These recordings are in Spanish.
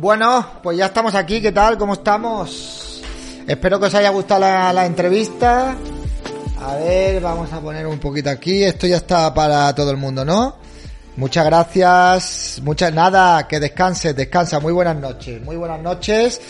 Bueno, pues ya estamos aquí, ¿qué tal? ¿Cómo estamos? Espero que os haya gustado la, entrevista. A ver, vamos a poner un poquito aquí. Esto ya está para todo el mundo, ¿no? Muchas gracias. Muchas nada, que descanse, descansa. Muy buenas noches, muy buenas noches.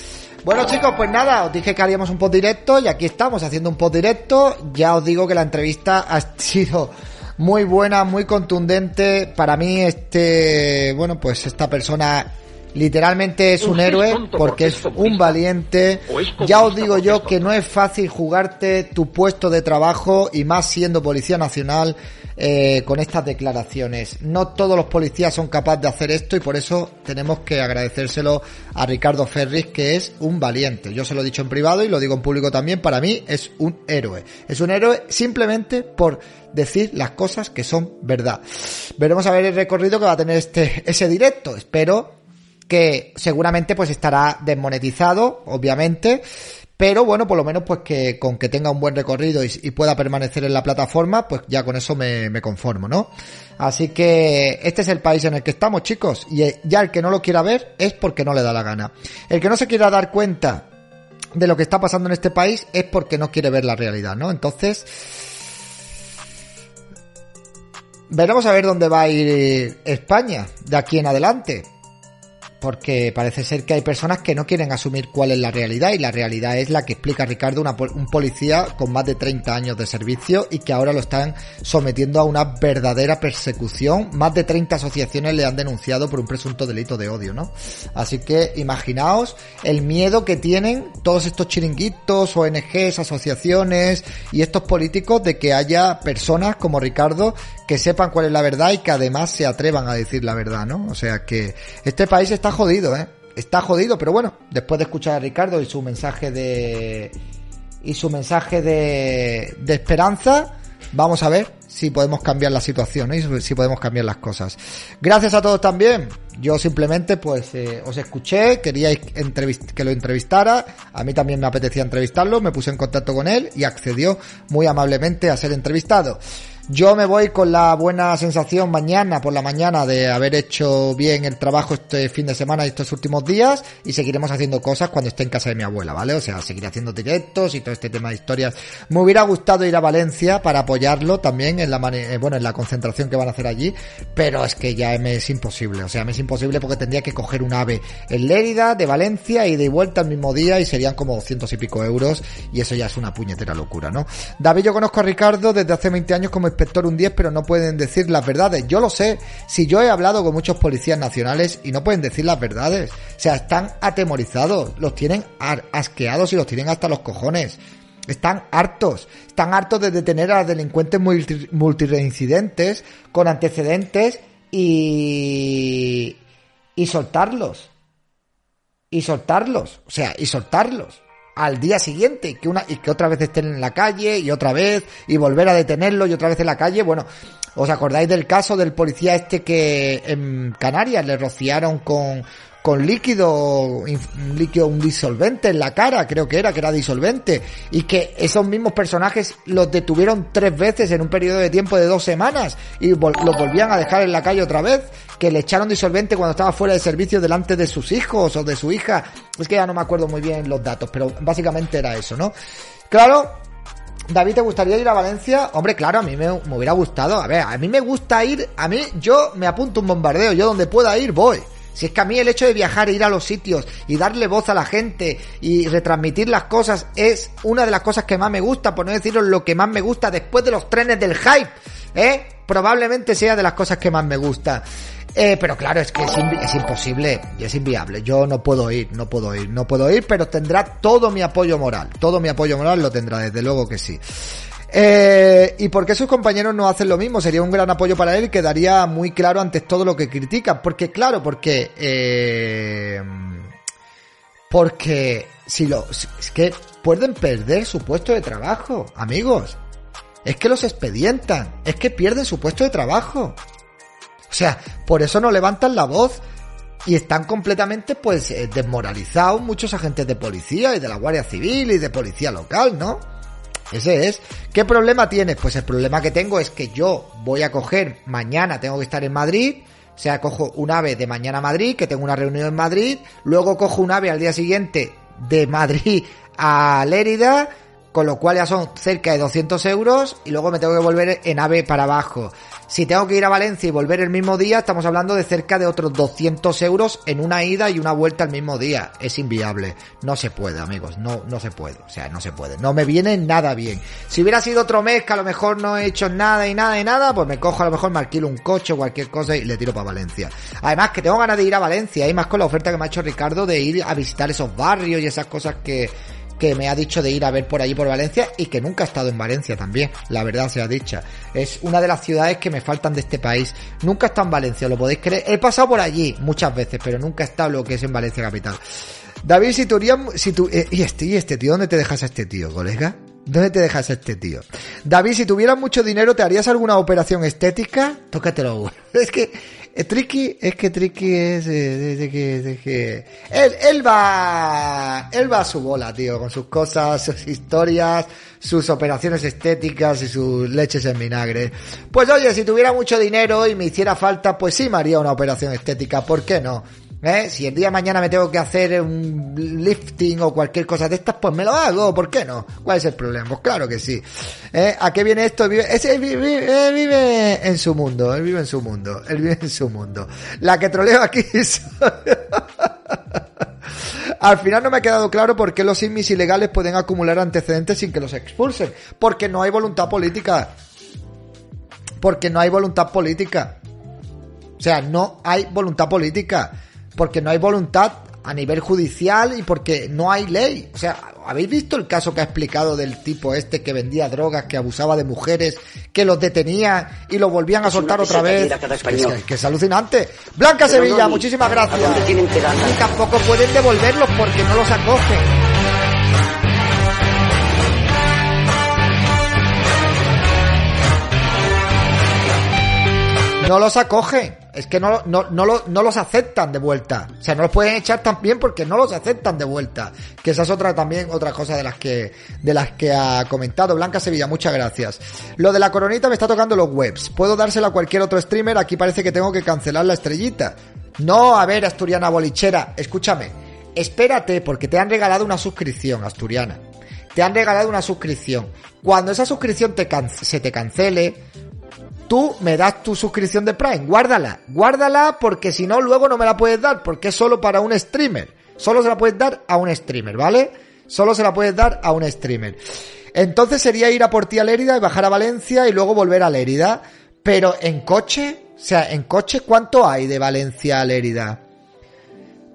Bueno chicos, pues nada, os dije que haríamos un post directo y aquí estamos haciendo un post directo. Ya os digo que la entrevista ha sido muy buena, muy contundente. Para mí este, bueno, pues esta persona literalmente es un héroe porque es un valiente. Ya os digo yo que no es fácil jugarte tu puesto de trabajo y más siendo policía nacional eh, con estas declaraciones. No todos los policías son capaces de hacer esto y por eso tenemos que agradecérselo a Ricardo Ferris que es un valiente. Yo se lo he dicho en privado y lo digo en público también. Para mí es un héroe. Es un héroe simplemente por decir las cosas que son verdad. Veremos a ver el recorrido que va a tener este ese directo. Espero que seguramente pues estará desmonetizado, obviamente, pero bueno, por lo menos pues que con que tenga un buen recorrido y, pueda permanecer en la plataforma, pues ya con eso me, me, conformo, ¿no? Así que este es el país en el que estamos, chicos, y ya el que no lo quiera ver es porque no le da la gana. El que no se quiera dar cuenta de lo que está pasando en este país es porque no quiere ver la realidad, ¿no? Entonces, veremos a ver dónde va a ir España de aquí en adelante porque parece ser que hay personas que no quieren asumir cuál es la realidad y la realidad es la que explica Ricardo, un policía con más de 30 años de servicio y que ahora lo están sometiendo a una verdadera persecución. Más de 30 asociaciones le han denunciado por un presunto delito de odio, ¿no? Así que imaginaos el miedo que tienen todos estos chiringuitos, ONGs, asociaciones y estos políticos de que haya personas como Ricardo que sepan cuál es la verdad y que además se atrevan a decir la verdad, ¿no? O sea que este país está jodido, ¿eh? Está jodido, pero bueno, después de escuchar a Ricardo y su mensaje de... y su mensaje de, de esperanza, vamos a ver si podemos cambiar la situación ¿eh? y si podemos cambiar las cosas. Gracias a todos también Yo simplemente pues eh, os escuché, queríais que lo entrevistara, a mí también me apetecía entrevistarlo, me puse en contacto con él y accedió muy amablemente a ser entrevistado. Yo me voy con la buena sensación mañana por la mañana de haber hecho bien el trabajo este fin de semana y estos últimos días y seguiremos haciendo cosas cuando esté en casa de mi abuela, ¿vale? O sea, seguiré haciendo directos y todo este tema de historias. Me hubiera gustado ir a Valencia para apoyarlo también en la eh, bueno, en la concentración que van a hacer allí, pero es que ya me es imposible, o sea, me es imposible porque tendría que coger un ave en Lérida, de Valencia y de vuelta al mismo día y serían como cientos y pico euros y eso ya es una puñetera locura, ¿no? David, yo conozco a Ricardo desde hace 20 años como inspector un 10, pero no pueden decir las verdades. Yo lo sé, si yo he hablado con muchos policías nacionales y no pueden decir las verdades. O sea, están atemorizados, los tienen asqueados y los tienen hasta los cojones. Están hartos, están hartos de detener a delincuentes multireincidentes con antecedentes y y soltarlos. Y soltarlos, o sea, y soltarlos al día siguiente que una y que otra vez estén en la calle y otra vez y volver a detenerlo y otra vez en la calle bueno os acordáis del caso del policía este que en Canarias le rociaron con con líquido, líquido, un disolvente en la cara, creo que era, que era disolvente, y que esos mismos personajes los detuvieron tres veces en un periodo de tiempo de dos semanas y los volvían a dejar en la calle otra vez, que le echaron disolvente cuando estaba fuera de servicio delante de sus hijos o de su hija, es que ya no me acuerdo muy bien los datos, pero básicamente era eso, ¿no? Claro, David, ¿te gustaría ir a Valencia? Hombre, claro, a mí me, me, hubiera gustado. A ver, a mí me gusta ir, a mí yo me apunto un bombardeo, yo donde pueda ir voy. Si es que a mí el hecho de viajar, ir a los sitios y darle voz a la gente y retransmitir las cosas es una de las cosas que más me gusta, por no deciros lo que más me gusta después de los trenes del hype, ¿eh? Probablemente sea de las cosas que más me gusta. Eh, pero claro, es que es, es, imposible y es inviable. Yo no puedo ir, no puedo ir, no puedo ir, pero tendrá todo mi apoyo moral. Todo mi apoyo moral lo tendrá, desde luego que sí. Eh, ¿Y por qué sus compañeros no hacen lo mismo? Sería un gran apoyo para él y quedaría muy claro ante todo lo que critican. Porque, claro, porque... Eh, porque si lo... Es que pueden perder su puesto de trabajo, amigos. Es que los expedientan. Es que pierden su puesto de trabajo. O sea, por eso no levantan la voz y están completamente pues eh, desmoralizados muchos agentes de policía y de la Guardia Civil y de policía local, ¿no? Ese es. ¿Qué problema tienes? Pues el problema que tengo es que yo voy a coger mañana, tengo que estar en Madrid, o sea, cojo un ave de mañana a Madrid, que tengo una reunión en Madrid, luego cojo un ave al día siguiente de Madrid a Lérida, con lo cual ya son cerca de 200 euros y luego me tengo que volver en ave para abajo. Si tengo que ir a Valencia y volver el mismo día, estamos hablando de cerca de otros 200 euros en una ida y una vuelta al mismo día. Es inviable. No se puede, amigos. No, no se puede. O sea, no se puede. No me viene nada bien. Si hubiera sido otro mes que a lo mejor no he hecho nada y nada y nada, pues me cojo a lo mejor, me alquilo un coche o cualquier cosa y le tiro para Valencia. Además que tengo ganas de ir a Valencia y más con la oferta que me ha hecho Ricardo de ir a visitar esos barrios y esas cosas que, que me ha dicho de ir a ver por allí por Valencia y que nunca ha estado en Valencia también, la verdad sea dicha. Es una de las ciudades que me faltan de este país. Nunca estado en Valencia, lo podéis creer. He pasado por allí muchas veces, pero nunca estado lo que es en Valencia capital. David, si tú, si tú, eh, y este, y este tío, ¿dónde te dejas a este tío, colega? ¿Dónde te dejas a este tío? David, si tuvieras mucho dinero, ¿te harías alguna operación estética? Tócatelo. Es que eh, Tricky, es que Tricky es eh, que, de que él, él va, él va a su bola, tío, con sus cosas, sus historias, sus operaciones estéticas y sus leches en vinagre. Pues oye, si tuviera mucho dinero y me hiciera falta, pues sí me haría una operación estética, ¿por qué no? ¿Eh? Si el día de mañana me tengo que hacer un lifting o cualquier cosa de estas, pues me lo hago, ¿por qué no? ¿Cuál es el problema? Pues claro que sí. ¿Eh? ¿A qué viene esto? Vive, ese vive, vive, en su mundo, él vive en su mundo, él vive en su mundo. La que troleo aquí Al final no me ha quedado claro por qué los inmis ilegales pueden acumular antecedentes sin que los expulsen. Porque no hay voluntad política. Porque no hay voluntad política. O sea, no hay voluntad política porque no hay voluntad a nivel judicial y porque no hay ley. O sea, ¿habéis visto el caso que ha explicado del tipo este que vendía drogas, que abusaba de mujeres, que los detenía y los volvían a soltar otra vez? Es que, es alucinante. Blanca Sevilla, muchísimas gracias. Y tampoco pueden devolverlos porque no los acogen. No los acogen. Es que no, no, no, no los aceptan de vuelta. O sea, no los pueden echar también porque no los aceptan de vuelta. Que esa es otra también, otra cosa de las que, de las que ha comentado. Blanca Sevilla, muchas gracias. Lo de la coronita me está tocando los webs. Puedo dársela a cualquier otro streamer. Aquí parece que tengo que cancelar la estrellita. No, a ver, Asturiana Bolichera, escúchame. Espérate, porque te han regalado una suscripción, Asturiana. Te han regalado una suscripción. Cuando esa suscripción se te cancele, tú me das tu suscripción de Prime, guárdala, guárdala porque si no luego no me la puedes dar porque es solo para un streamer. Solo se la puedes dar a un streamer, ¿vale? Solo se la puedes dar a un streamer. Entonces sería ir a por ti a Lérida y bajar a Valencia y luego volver a Lérida. Pero en coche, o sea, en coche, ¿cuánto hay de Valencia a Lérida?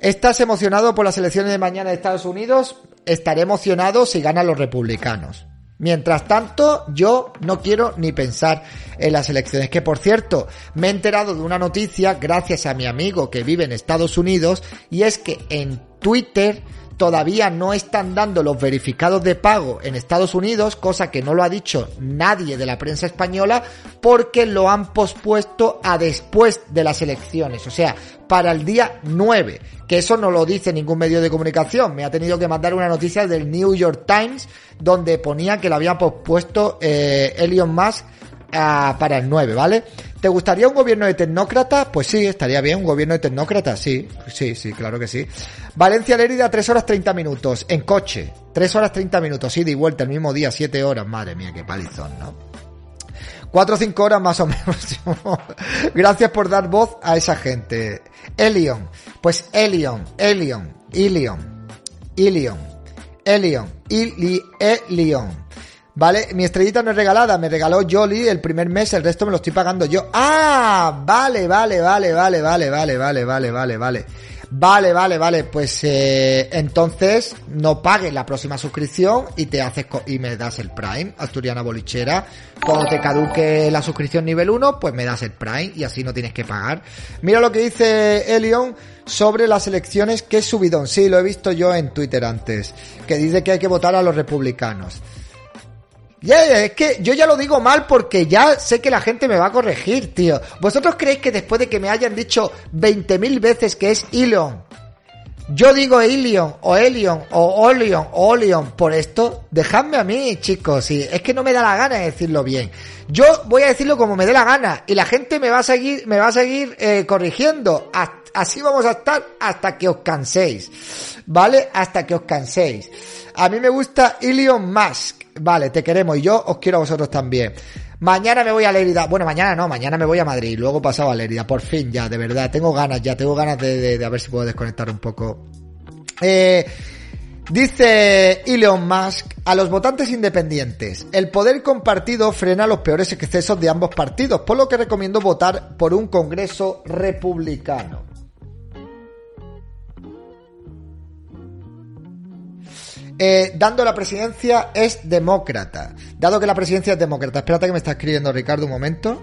¿Estás emocionado por las elecciones de mañana de Estados Unidos? Estaré emocionado si ganan los republicanos. Mientras tanto, yo no quiero ni pensar en las elecciones. Que por cierto, me he enterado de una noticia gracias a mi amigo que vive en Estados Unidos y es que en Twitter todavía no están dando los verificados de pago en Estados Unidos, cosa que no lo ha dicho nadie de la prensa española, porque lo han pospuesto a después de las elecciones, o sea, para el día 9, que eso no lo dice ningún medio de comunicación, me ha tenido que mandar una noticia del New York Times donde ponía que lo había pospuesto eh, Elon Musk para el 9, ¿vale? ¿Te gustaría un gobierno de tecnócratas? Pues sí, estaría bien, un gobierno de tecnócratas, sí, sí, sí, claro que sí. Valencia Lérida, 3 horas 30 minutos, en coche, 3 horas 30 minutos, ida y vuelta el mismo día, 7 horas, madre mía, qué palizón, ¿no? 4 o 5 horas más o menos. Gracias por dar voz a esa gente. Elion, pues Elion, Elion, Ilion, Ilion, Elion, Ili, Elion. Vale, mi estrellita no es regalada, me regaló Jolly el primer mes, el resto me lo estoy pagando yo. Ah, vale, vale, vale, vale, vale, vale, vale, vale, vale, vale. Vale, vale, vale, pues eh, entonces no pagues la próxima suscripción y te haces co- y me das el Prime, Asturiana Bolichera. Cuando te caduque la suscripción nivel 1, pues me das el Prime y así no tienes que pagar. Mira lo que dice Elion sobre las elecciones, que subidón. Sí, lo he visto yo en Twitter antes, que dice que hay que votar a los republicanos. Ya, es que yo ya lo digo mal porque ya sé que la gente me va a corregir, tío. ¿Vosotros creéis que después de que me hayan dicho 20.000 veces que es Elon, yo digo Ilion, o Elion, o Olion, o Olion por esto? Dejadme a mí, chicos, sí, es que no me da la gana de decirlo bien. Yo voy a decirlo como me dé la gana y la gente me va a seguir, me va a seguir eh, corrigiendo. Así vamos a estar hasta que os canséis, ¿vale? Hasta que os canséis. A mí me gusta Elon Musk. Vale, te queremos y yo os quiero a vosotros también. Mañana me voy a Lérida. Bueno, mañana no, mañana me voy a Madrid. Luego pasado a Lérida. Por fin ya, de verdad. Tengo ganas ya, tengo ganas de, de- a ver si puedo desconectar un poco. Eh, dice Elon Musk a los votantes independientes. El poder compartido frena los peores excesos de ambos partidos, por lo que recomiendo votar por un Congreso republicano. Eh, dando la presidencia es demócrata. Dado que la presidencia es demócrata. Espérate que me está escribiendo Ricardo un momento.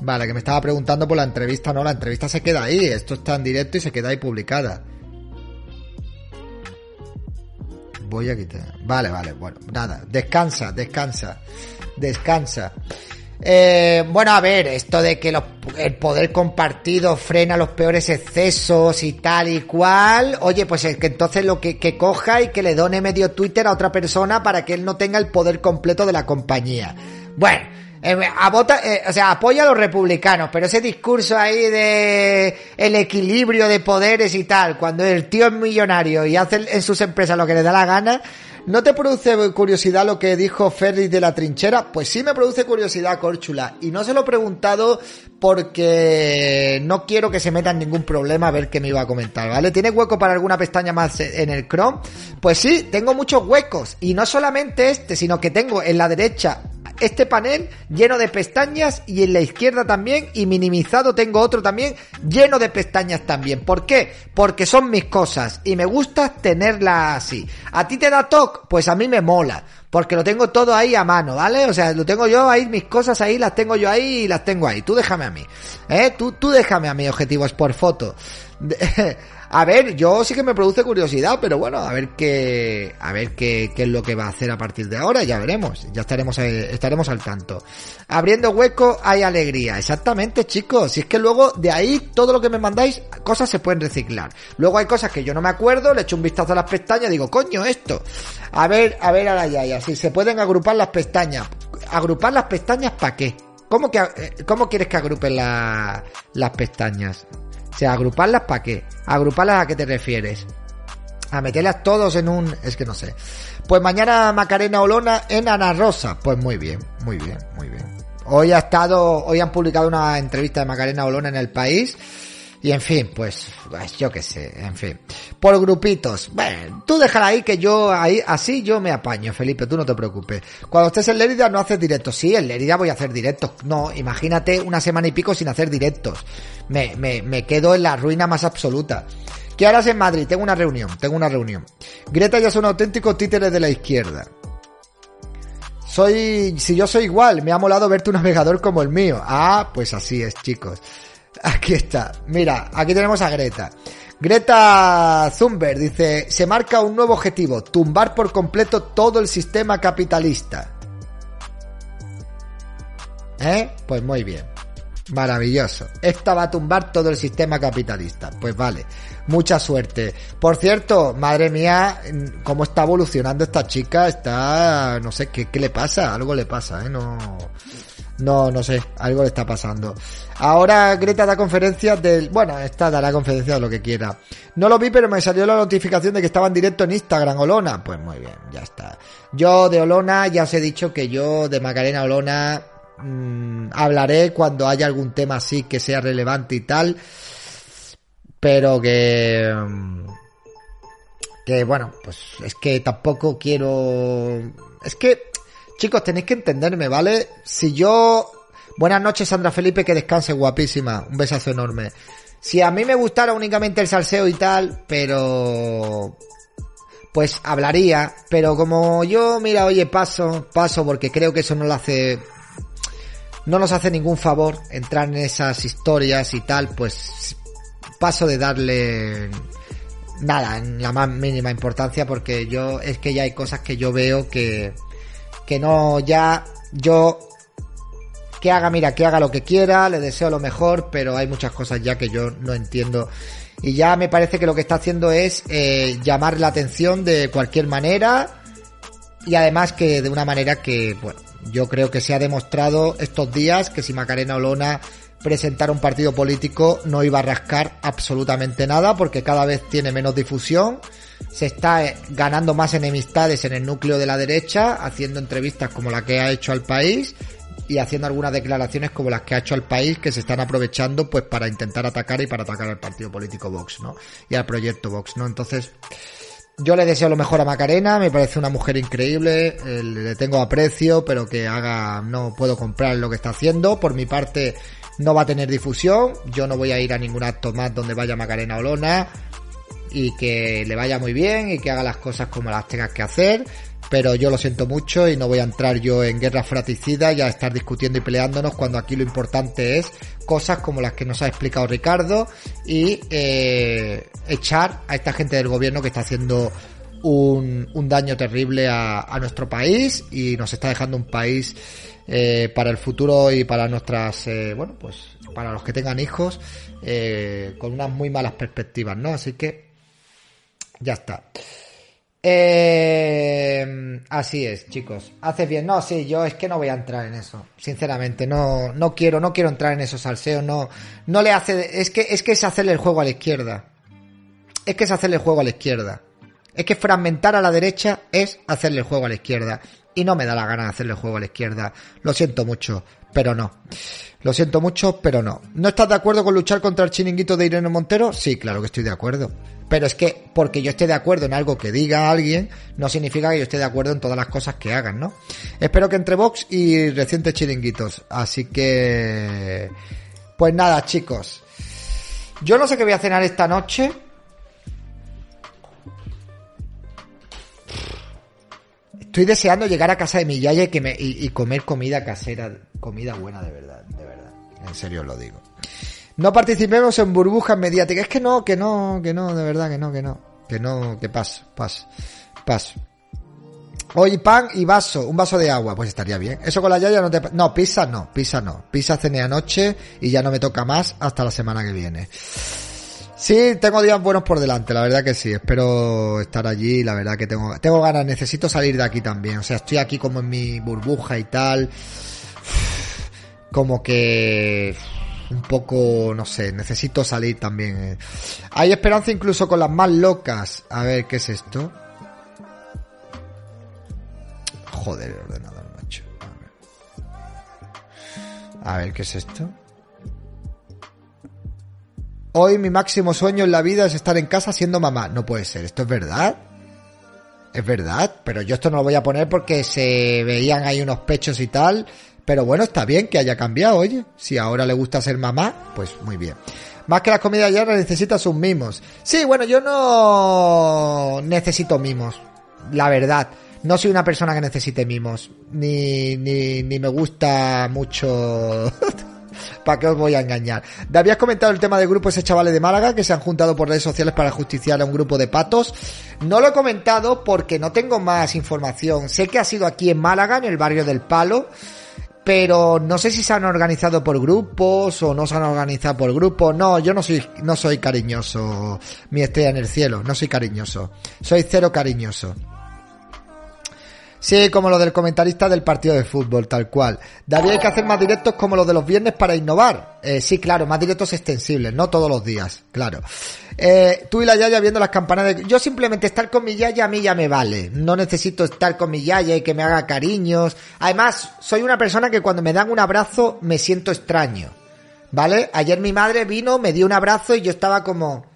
Vale, que me estaba preguntando por la entrevista. No, la entrevista se queda ahí. Esto está en directo y se queda ahí publicada. Voy a quitar. Vale, vale, bueno, nada. Descansa, descansa. Descansa. Eh, bueno, a ver, esto de que el poder compartido frena los peores excesos y tal y cual. Oye, pues es que entonces lo que, que coja y que le done medio Twitter a otra persona para que él no tenga el poder completo de la compañía. Bueno, eh, a vota, eh, o sea, apoya a los republicanos, pero ese discurso ahí de el equilibrio de poderes y tal, cuando el tío es millonario y hace en sus empresas lo que le da la gana, ¿no te produce curiosidad lo que dijo Ferris de la trinchera? Pues sí me produce curiosidad, Córchula, y no se lo he preguntado porque no quiero que se meta ningún problema a ver qué me iba a comentar, ¿vale? ¿Tiene hueco para alguna pestaña más en el Chrome? Pues sí, tengo muchos huecos, y no solamente este, sino que tengo en la derecha este panel lleno de pestañas y en la izquierda también y minimizado tengo otro también lleno de pestañas también. ¿Por qué? Porque son mis cosas y me gusta tenerlas así. ¿A ti te da toque? Pues a mí me mola. Porque lo tengo todo ahí a mano, ¿vale? O sea, lo tengo yo ahí, mis cosas ahí, las tengo yo ahí y las tengo ahí. Tú déjame a mí. ¿Eh? Tú, tú déjame a mí objetivos por foto. A ver, yo sí que me produce curiosidad, pero bueno, a ver qué, a ver qué, qué es lo que va a hacer a partir de ahora, ya veremos, ya estaremos, eh, estaremos al tanto. Abriendo hueco hay alegría, exactamente chicos, si es que luego de ahí todo lo que me mandáis, cosas se pueden reciclar. Luego hay cosas que yo no me acuerdo, le echo un vistazo a las pestañas, digo, coño, esto. A ver, a ver a la yaya, si se pueden agrupar las pestañas. ¿Agrupar las pestañas para qué? ¿Cómo, que, eh, ¿Cómo quieres que agrupen las pestañas? O sea, agruparlas para qué? Agruparlas a qué te refieres? A meterlas todos en un... Es que no sé. Pues mañana Macarena Olona en Ana Rosa. Pues muy bien, muy bien, muy bien. Hoy ha estado, hoy han publicado una entrevista de Macarena Olona en el país y en fin, pues, pues, yo qué sé, en fin. Por grupitos. Bueno, tú déjala ahí que yo ahí, así yo me apaño, Felipe, tú no te preocupes. Cuando estés en Lérida no haces directos. Sí, en Lérida voy a hacer directos. No, imagínate una semana y pico sin hacer directos. Me, me, me quedo en la ruina más absoluta. ¿Qué harás en Madrid? Tengo una reunión, tengo una reunión. Greta ya son auténticos títeres de la izquierda. Soy, si yo soy igual, me ha molado verte un navegador como el mío. Ah, pues así es, chicos. Aquí está. Mira, aquí tenemos a Greta. Greta Thunberg dice, se marca un nuevo objetivo, tumbar por completo todo el sistema capitalista. ¿Eh? Pues muy bien. Maravilloso. Esta va a tumbar todo el sistema capitalista. Pues vale. Mucha suerte. Por cierto, madre mía, cómo está evolucionando esta chica. Está, no sé, ¿qué, qué le pasa? Algo le pasa, ¿eh? No, no, no sé, algo le está pasando. Ahora Greta da conferencias del... Bueno, esta dará conferencia de lo que quiera. No lo vi, pero me salió la notificación de que estaba en directo en Instagram, Olona. Pues muy bien, ya está. Yo de Olona ya os he dicho que yo de Macarena Olona mmm, hablaré cuando haya algún tema así que sea relevante y tal. Pero que... Mm, que bueno, pues es que tampoco quiero... Es que Chicos, tenéis que entenderme, ¿vale? Si yo... Buenas noches, Sandra Felipe, que descanse guapísima. Un besazo enorme. Si a mí me gustara únicamente el salseo y tal, pero... Pues hablaría, pero como yo, mira, oye, paso, paso, porque creo que eso no lo hace... No nos hace ningún favor entrar en esas historias y tal, pues paso de darle nada, en la más mínima importancia, porque yo, es que ya hay cosas que yo veo que que no ya yo que haga, mira, que haga lo que quiera, le deseo lo mejor, pero hay muchas cosas ya que yo no entiendo. Y ya me parece que lo que está haciendo es eh, llamar la atención de cualquier manera y además que de una manera que, bueno, yo creo que se ha demostrado estos días que si Macarena Olona presentara un partido político no iba a rascar absolutamente nada porque cada vez tiene menos difusión se está eh, ganando más enemistades en el núcleo de la derecha, haciendo entrevistas como la que ha hecho al país y haciendo algunas declaraciones como las que ha hecho al país que se están aprovechando pues para intentar atacar y para atacar al partido político Vox, ¿no? Y al proyecto Vox, ¿no? Entonces, yo le deseo lo mejor a Macarena, me parece una mujer increíble, eh, le tengo aprecio, pero que haga, no puedo comprar lo que está haciendo, por mi parte no va a tener difusión, yo no voy a ir a ningún acto más donde vaya Macarena Olona, y que le vaya muy bien y que haga las cosas como las tengas que hacer. Pero yo lo siento mucho y no voy a entrar yo en guerra fratricida y a estar discutiendo y peleándonos cuando aquí lo importante es cosas como las que nos ha explicado Ricardo y eh, echar a esta gente del gobierno que está haciendo un, daño terrible a, nuestro país y nos está dejando un país eh, para el futuro y para nuestras, eh, bueno, pues para los que tengan hijos eh, con unas muy malas perspectivas, ¿no? Así que ya está. Así es, chicos. Haces bien. No, sí, yo es que no voy a entrar en eso. Sinceramente, no, no quiero, no quiero entrar en esos salseos. No, no le hace. Es que, es que es hacerle el juego a la izquierda. Es que es hacerle el juego a la izquierda. Es que fragmentar a la derecha es hacerle el juego a la izquierda. Y no me da la gana de hacerle el juego a la izquierda. Lo siento mucho. pero no. Lo siento mucho, pero no. ¿No estás de acuerdo con luchar contra el chiringuito de Irene Montero? Sí, claro que estoy de acuerdo. Pero es que porque yo esté de acuerdo en algo que diga alguien, no significa que yo esté de acuerdo en todas las cosas que hagan, ¿no? Espero que entre Vox y recientes chiringuitos. Así que... Pues nada, chicos. Yo no sé qué voy a cenar esta noche. Estoy deseando llegar a casa de mi yaya y, y comer comida casera, comida buena de verdad, de verdad. En serio os lo digo. No participemos en burbujas mediáticas. Es que no, que no, que no, de verdad, que no, que no. Que no, que paso, paso, paso. Hoy pan y vaso, un vaso de agua, pues estaría bien. Eso con la yaya no te... No, pizza no, pizza no. Pizza cené anoche y ya no me toca más hasta la semana que viene. Sí, tengo días buenos por delante, la verdad que sí. Espero estar allí, la verdad que tengo, tengo ganas, necesito salir de aquí también. O sea, estoy aquí como en mi burbuja y tal. Como que un poco, no sé, necesito salir también. eh. Hay esperanza incluso con las más locas. A ver, ¿qué es esto? Joder, el ordenador, macho. A ver. A ver, ¿qué es esto? Hoy mi máximo sueño en la vida es estar en casa siendo mamá. No puede ser, ¿esto es verdad? Es verdad, pero yo esto no lo voy a poner porque se veían ahí unos pechos y tal. Pero bueno, está bien que haya cambiado, oye. Si ahora le gusta ser mamá, pues muy bien. Más que las comidas ya necesita sus mimos. Sí, bueno, yo no necesito mimos. La verdad. No soy una persona que necesite mimos. Ni, ni, ni me gusta mucho... ¿Para qué os voy a engañar? ¿Te habías comentado el tema del grupo ese chavales de Málaga que se han juntado por redes sociales para justiciar a un grupo de patos? No lo he comentado porque no tengo más información. Sé que ha sido aquí en Málaga, en el barrio del Palo, pero no sé si se han organizado por grupos o no se han organizado por grupos. No, yo no soy, no soy cariñoso, mi estrella en el cielo, no soy cariñoso. Soy cero cariñoso. Sí, como lo del comentarista del partido de fútbol, tal cual. Daría hay que hacer más directos como los de los viernes para innovar. Eh, sí, claro, más directos extensibles, no todos los días, claro. Eh, tú y la Yaya viendo las campanas de... Yo simplemente estar con mi Yaya a mí ya me vale. No necesito estar con mi Yaya y que me haga cariños. Además, soy una persona que cuando me dan un abrazo me siento extraño. ¿Vale? Ayer mi madre vino, me dio un abrazo y yo estaba como...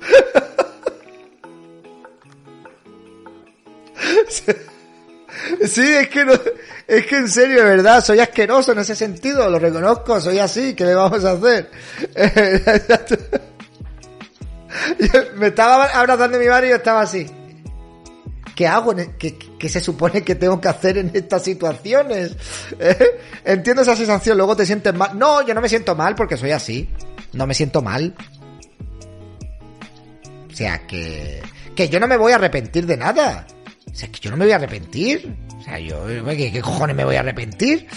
Sí, es que no, es que en serio, de verdad, soy asqueroso en ese sentido, lo reconozco, soy así, ¿qué le vamos a hacer? Me estaba abrazando mi madre y yo estaba así. ¿Qué hago? e- ¿Qué, qué se supone que tengo que hacer en estas situaciones? ¿Eh? Entiendo esa sensación, luego te sientes mal. No, yo no me siento mal porque soy así. No me siento mal. O sea, que, que yo no me voy a arrepentir de nada. O sea, que yo no me voy a arrepentir. O sea, yo, ¿qué, qué cojones me voy a arrepentir?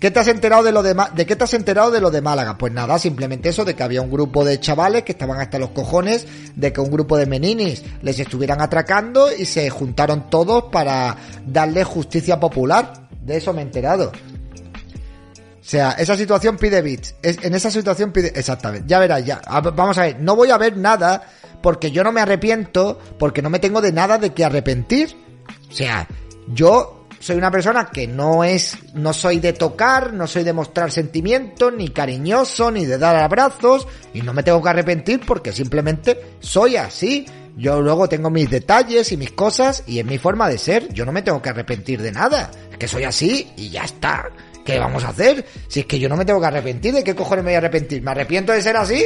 ¿Qué te has enterado de lo de, de qué te has enterado de lo de Málaga? Pues nada, simplemente eso de que había un grupo de chavales que estaban hasta los cojones de que un grupo de meninis les estuvieran atracando y se juntaron todos para darle justicia popular. De eso me he enterado. O sea, esa situación pide bits. En esa situación pide. Exactamente. Ya verás, ya. Vamos a ver. No voy a ver nada porque yo no me arrepiento, porque no me tengo de nada de que arrepentir. O sea, yo soy una persona que no es, no soy de tocar, no soy de mostrar sentimientos, ni cariñoso, ni de dar abrazos, y no me tengo que arrepentir porque simplemente soy así. Yo luego tengo mis detalles y mis cosas, y es mi forma de ser. Yo no me tengo que arrepentir de nada. Es que soy así y ya está. ¿Qué vamos a hacer? Si es que yo no me tengo que arrepentir, ¿de qué cojones me voy a arrepentir? ¿Me arrepiento de ser así?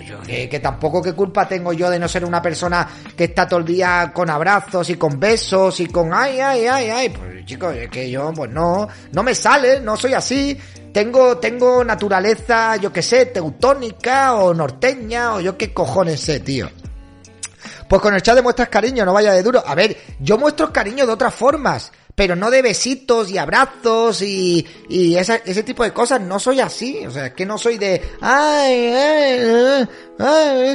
Pues yo que, que tampoco qué culpa tengo yo de no ser una persona que está todo el día con abrazos y con besos y con ay, ay, ay, ay. Pues chicos, es que yo, pues no, no me sale, no soy así. Tengo, tengo naturaleza, yo qué sé, teutónica o norteña o yo qué cojones sé, tío. Pues con el chat demuestras cariño, no vaya de duro. A ver, yo muestro cariño de otras formas, pero no de besitos y abrazos y, y esa- ese tipo de cosas. No soy así. O sea, es que no soy de, ay, ay, ay,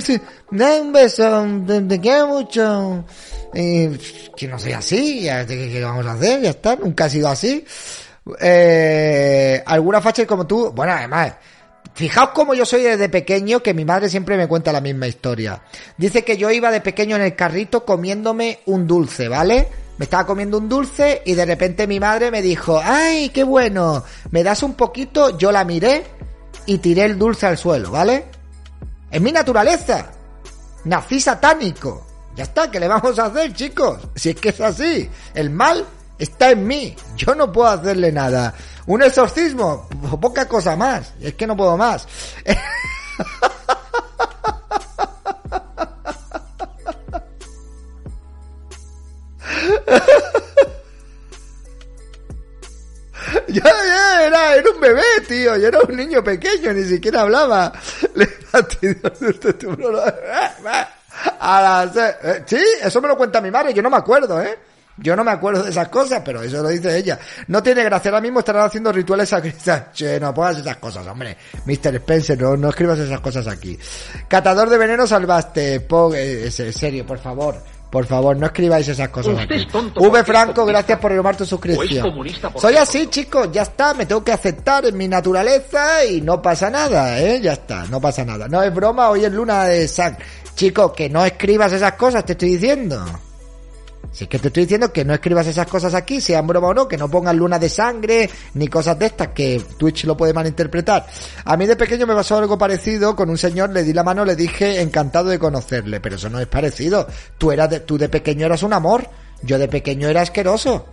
ay, un beso, te, quiero mucho. Y, que no soy así, ya, ¿qué, qué vamos a hacer? Ya está, nunca he sido así. Eh, alguna facha como tú, bueno, además, Fijaos cómo yo soy desde pequeño, que mi madre siempre me cuenta la misma historia. Dice que yo iba de pequeño en el carrito comiéndome un dulce, ¿vale? Me estaba comiendo un dulce y de repente mi madre me dijo, ¡ay, qué bueno! ¿Me das un poquito? Yo la miré y tiré el dulce al suelo, ¿vale? Es mi naturaleza. Nací satánico. Ya está, ¿qué le vamos a hacer, chicos? Si es que es así. El mal está en mí. Yo no puedo hacerle nada. Un exorcismo, poca cosa más. Es que no puedo más. Ya, ya, era, era un bebé, tío. Yo era un niño pequeño, ni siquiera hablaba. A las, eh, sí, eso me lo cuenta mi madre, yo no me acuerdo, ¿eh? Yo no me acuerdo de esas cosas, pero eso lo dice ella. No tiene gracia, ahora mismo estarán haciendo rituales sacrificiales. Che, no pongas esas cosas, hombre. Mr. Spencer, no, no escribas esas cosas aquí. Catador de veneno salvaste. Pog, eh, en serio, por favor. Por favor, no escribáis esas cosas aquí. es tonto V Franco, gracias por renovar tu suscripción. Soy así, chicos, ya está, me tengo que aceptar en mi naturaleza y no pasa nada, ¿eh? Ya está, no pasa nada. No es broma, hoy es luna de San. Chicos, que no escribas esas cosas, te estoy diciendo. Si es que te estoy diciendo que no escribas esas cosas aquí, sean broma o no, que no pongas luna de sangre, ni cosas de estas, que Twitch lo puede malinterpretar. A mí de pequeño me pasó algo parecido, con un señor le di la mano, le dije encantado de conocerle, pero eso no es parecido. Tú eras de, tú de pequeño eras un amor, yo de pequeño era asqueroso.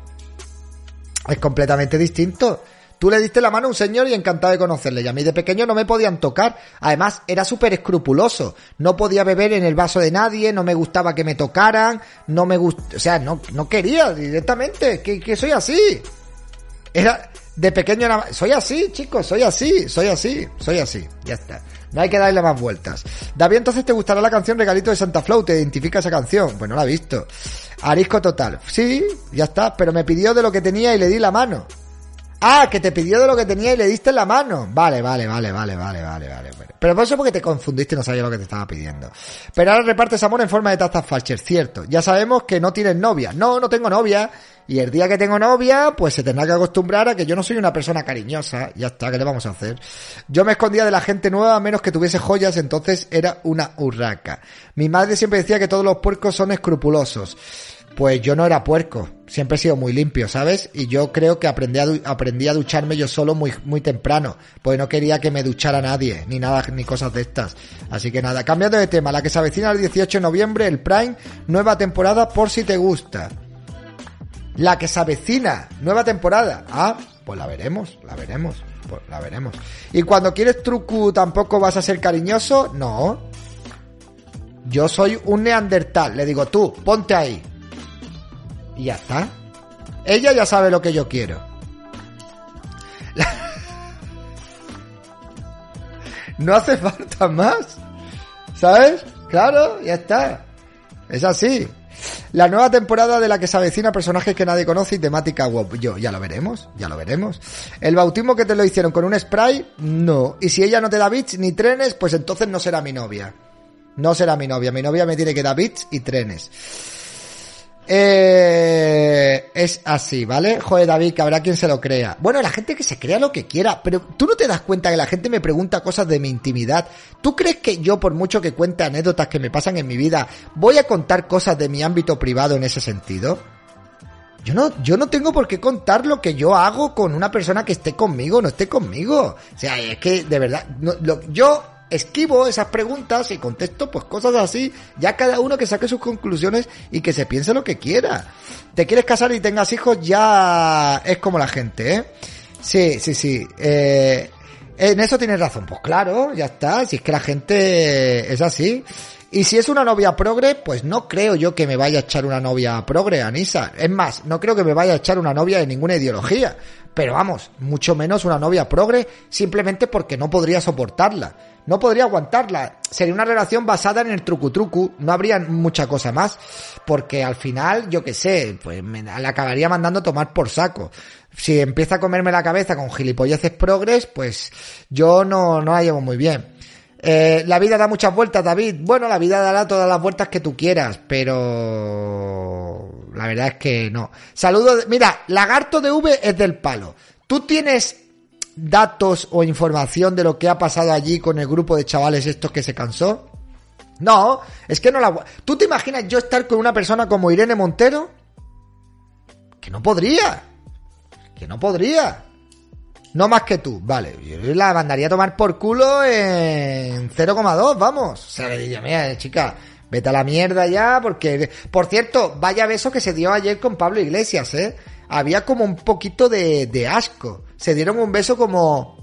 Es completamente distinto. Tú le diste la mano a un señor y encantado de conocerle. Y a mí de pequeño no me podían tocar. Además, era súper escrupuloso. No podía beber en el vaso de nadie, no me gustaba que me tocaran, no me gust... O sea, no, no quería directamente, que, que soy así. Era, de pequeño era, soy así, chicos, soy así, soy así, soy así. Ya está. No hay que darle más vueltas. David, entonces te gustará la canción Regalito de Santa Flow, te identifica esa canción. Pues no la he visto. Arisco total. Sí, ya está, pero me pidió de lo que tenía y le di la mano. Ah, que te pidió de lo que tenía y le diste la mano. Vale, vale, vale, vale, vale, vale, vale. Pero por eso porque te confundiste y no sabías lo que te estaba pidiendo. Pero ahora repartes amor en forma de tazas Falcher, cierto. Ya sabemos que no tienes novia. No, no tengo novia. Y el día que tengo novia, pues se tendrá que acostumbrar a que yo no soy una persona cariñosa. Ya está, ¿qué le vamos a hacer? Yo me escondía de la gente nueva a menos que tuviese joyas, entonces era una urraca. Mi madre siempre decía que todos los puercos son escrupulosos. Pues yo no era puerco, siempre he sido muy limpio, ¿sabes? Y yo creo que aprendí a, ducharme yo solo muy, muy temprano, porque no quería que me duchara nadie, ni nada, ni cosas de estas. Así que nada, cambiando de tema, la que se avecina el 18 de noviembre, el Prime, nueva temporada por si te gusta. La que se avecina, nueva temporada. Ah, pues la veremos, la veremos, pues la veremos. Y cuando quieres truco, tampoco vas a ser cariñoso, no. Yo soy un neandertal, le digo tú, ponte ahí. Ya está. Ella ya sabe lo que yo quiero. No hace falta más. ¿Sabes? Claro, ya está. Es así. La nueva temporada de la que se avecina personajes que nadie conoce y temática web. Yo, ya lo veremos, ya lo veremos. El bautismo que te lo hicieron con un spray, no. Y si ella no te da bits ni trenes, pues entonces no será mi novia. No será mi novia. Mi novia me tiene que dar bits y trenes. Eh, es así, ¿vale? Joder, David, que habrá quien se lo crea. Bueno, la gente que se crea lo que quiera, pero tú no te das cuenta que la gente me pregunta cosas de mi intimidad. ¿Tú crees que yo, por mucho que cuente anécdotas que me pasan en mi vida, voy a contar cosas de mi ámbito privado en ese sentido? Yo no, yo no tengo por qué contar lo que yo hago con una persona que esté conmigo o no esté conmigo. O sea, es que de verdad, yo esquivo esas preguntas y contesto pues cosas así, ya cada uno que saque sus conclusiones y que se piense lo que quiera. Te quieres casar y tengas hijos, ya es como la gente, ¿eh? Sí, sí, sí. Eh, en eso tienes razón. Pues claro, ya está. Si es que la gente es así. Y si es una novia progre, pues no creo yo que me vaya a echar una novia progre, Anisa. Es más, no creo que me vaya a echar una novia de ninguna ideología. Pero vamos, mucho menos una novia progre, simplemente porque no podría soportarla. No podría aguantarla. Sería una relación basada en el trucu trucu. No habría mucha cosa más. Porque al final, yo qué sé, pues me la acabaría mandando a tomar por saco. Si empieza a comerme la cabeza con gilipolleces progres, pues yo no, no la llevo muy bien. Eh, la vida da muchas vueltas, David. Bueno, la vida dará todas las vueltas que tú quieras, pero la verdad es que no. Saludos. Mira, Lagarto de V es del palo. ¿Tú tienes datos o información de lo que ha pasado allí con el grupo de chavales estos que se cansó? No, es que no la... ¿Tú te imaginas yo estar con una persona como Irene Montero? Que no podría. Que no podría. No más que tú, vale. Yo la mandaría a tomar por culo en 0,2, vamos. O sea, le diría, mira, chica, vete a la mierda ya, porque... Por cierto, vaya beso que se dio ayer con Pablo Iglesias, ¿eh? Había como un poquito de, de asco. Se dieron un beso como...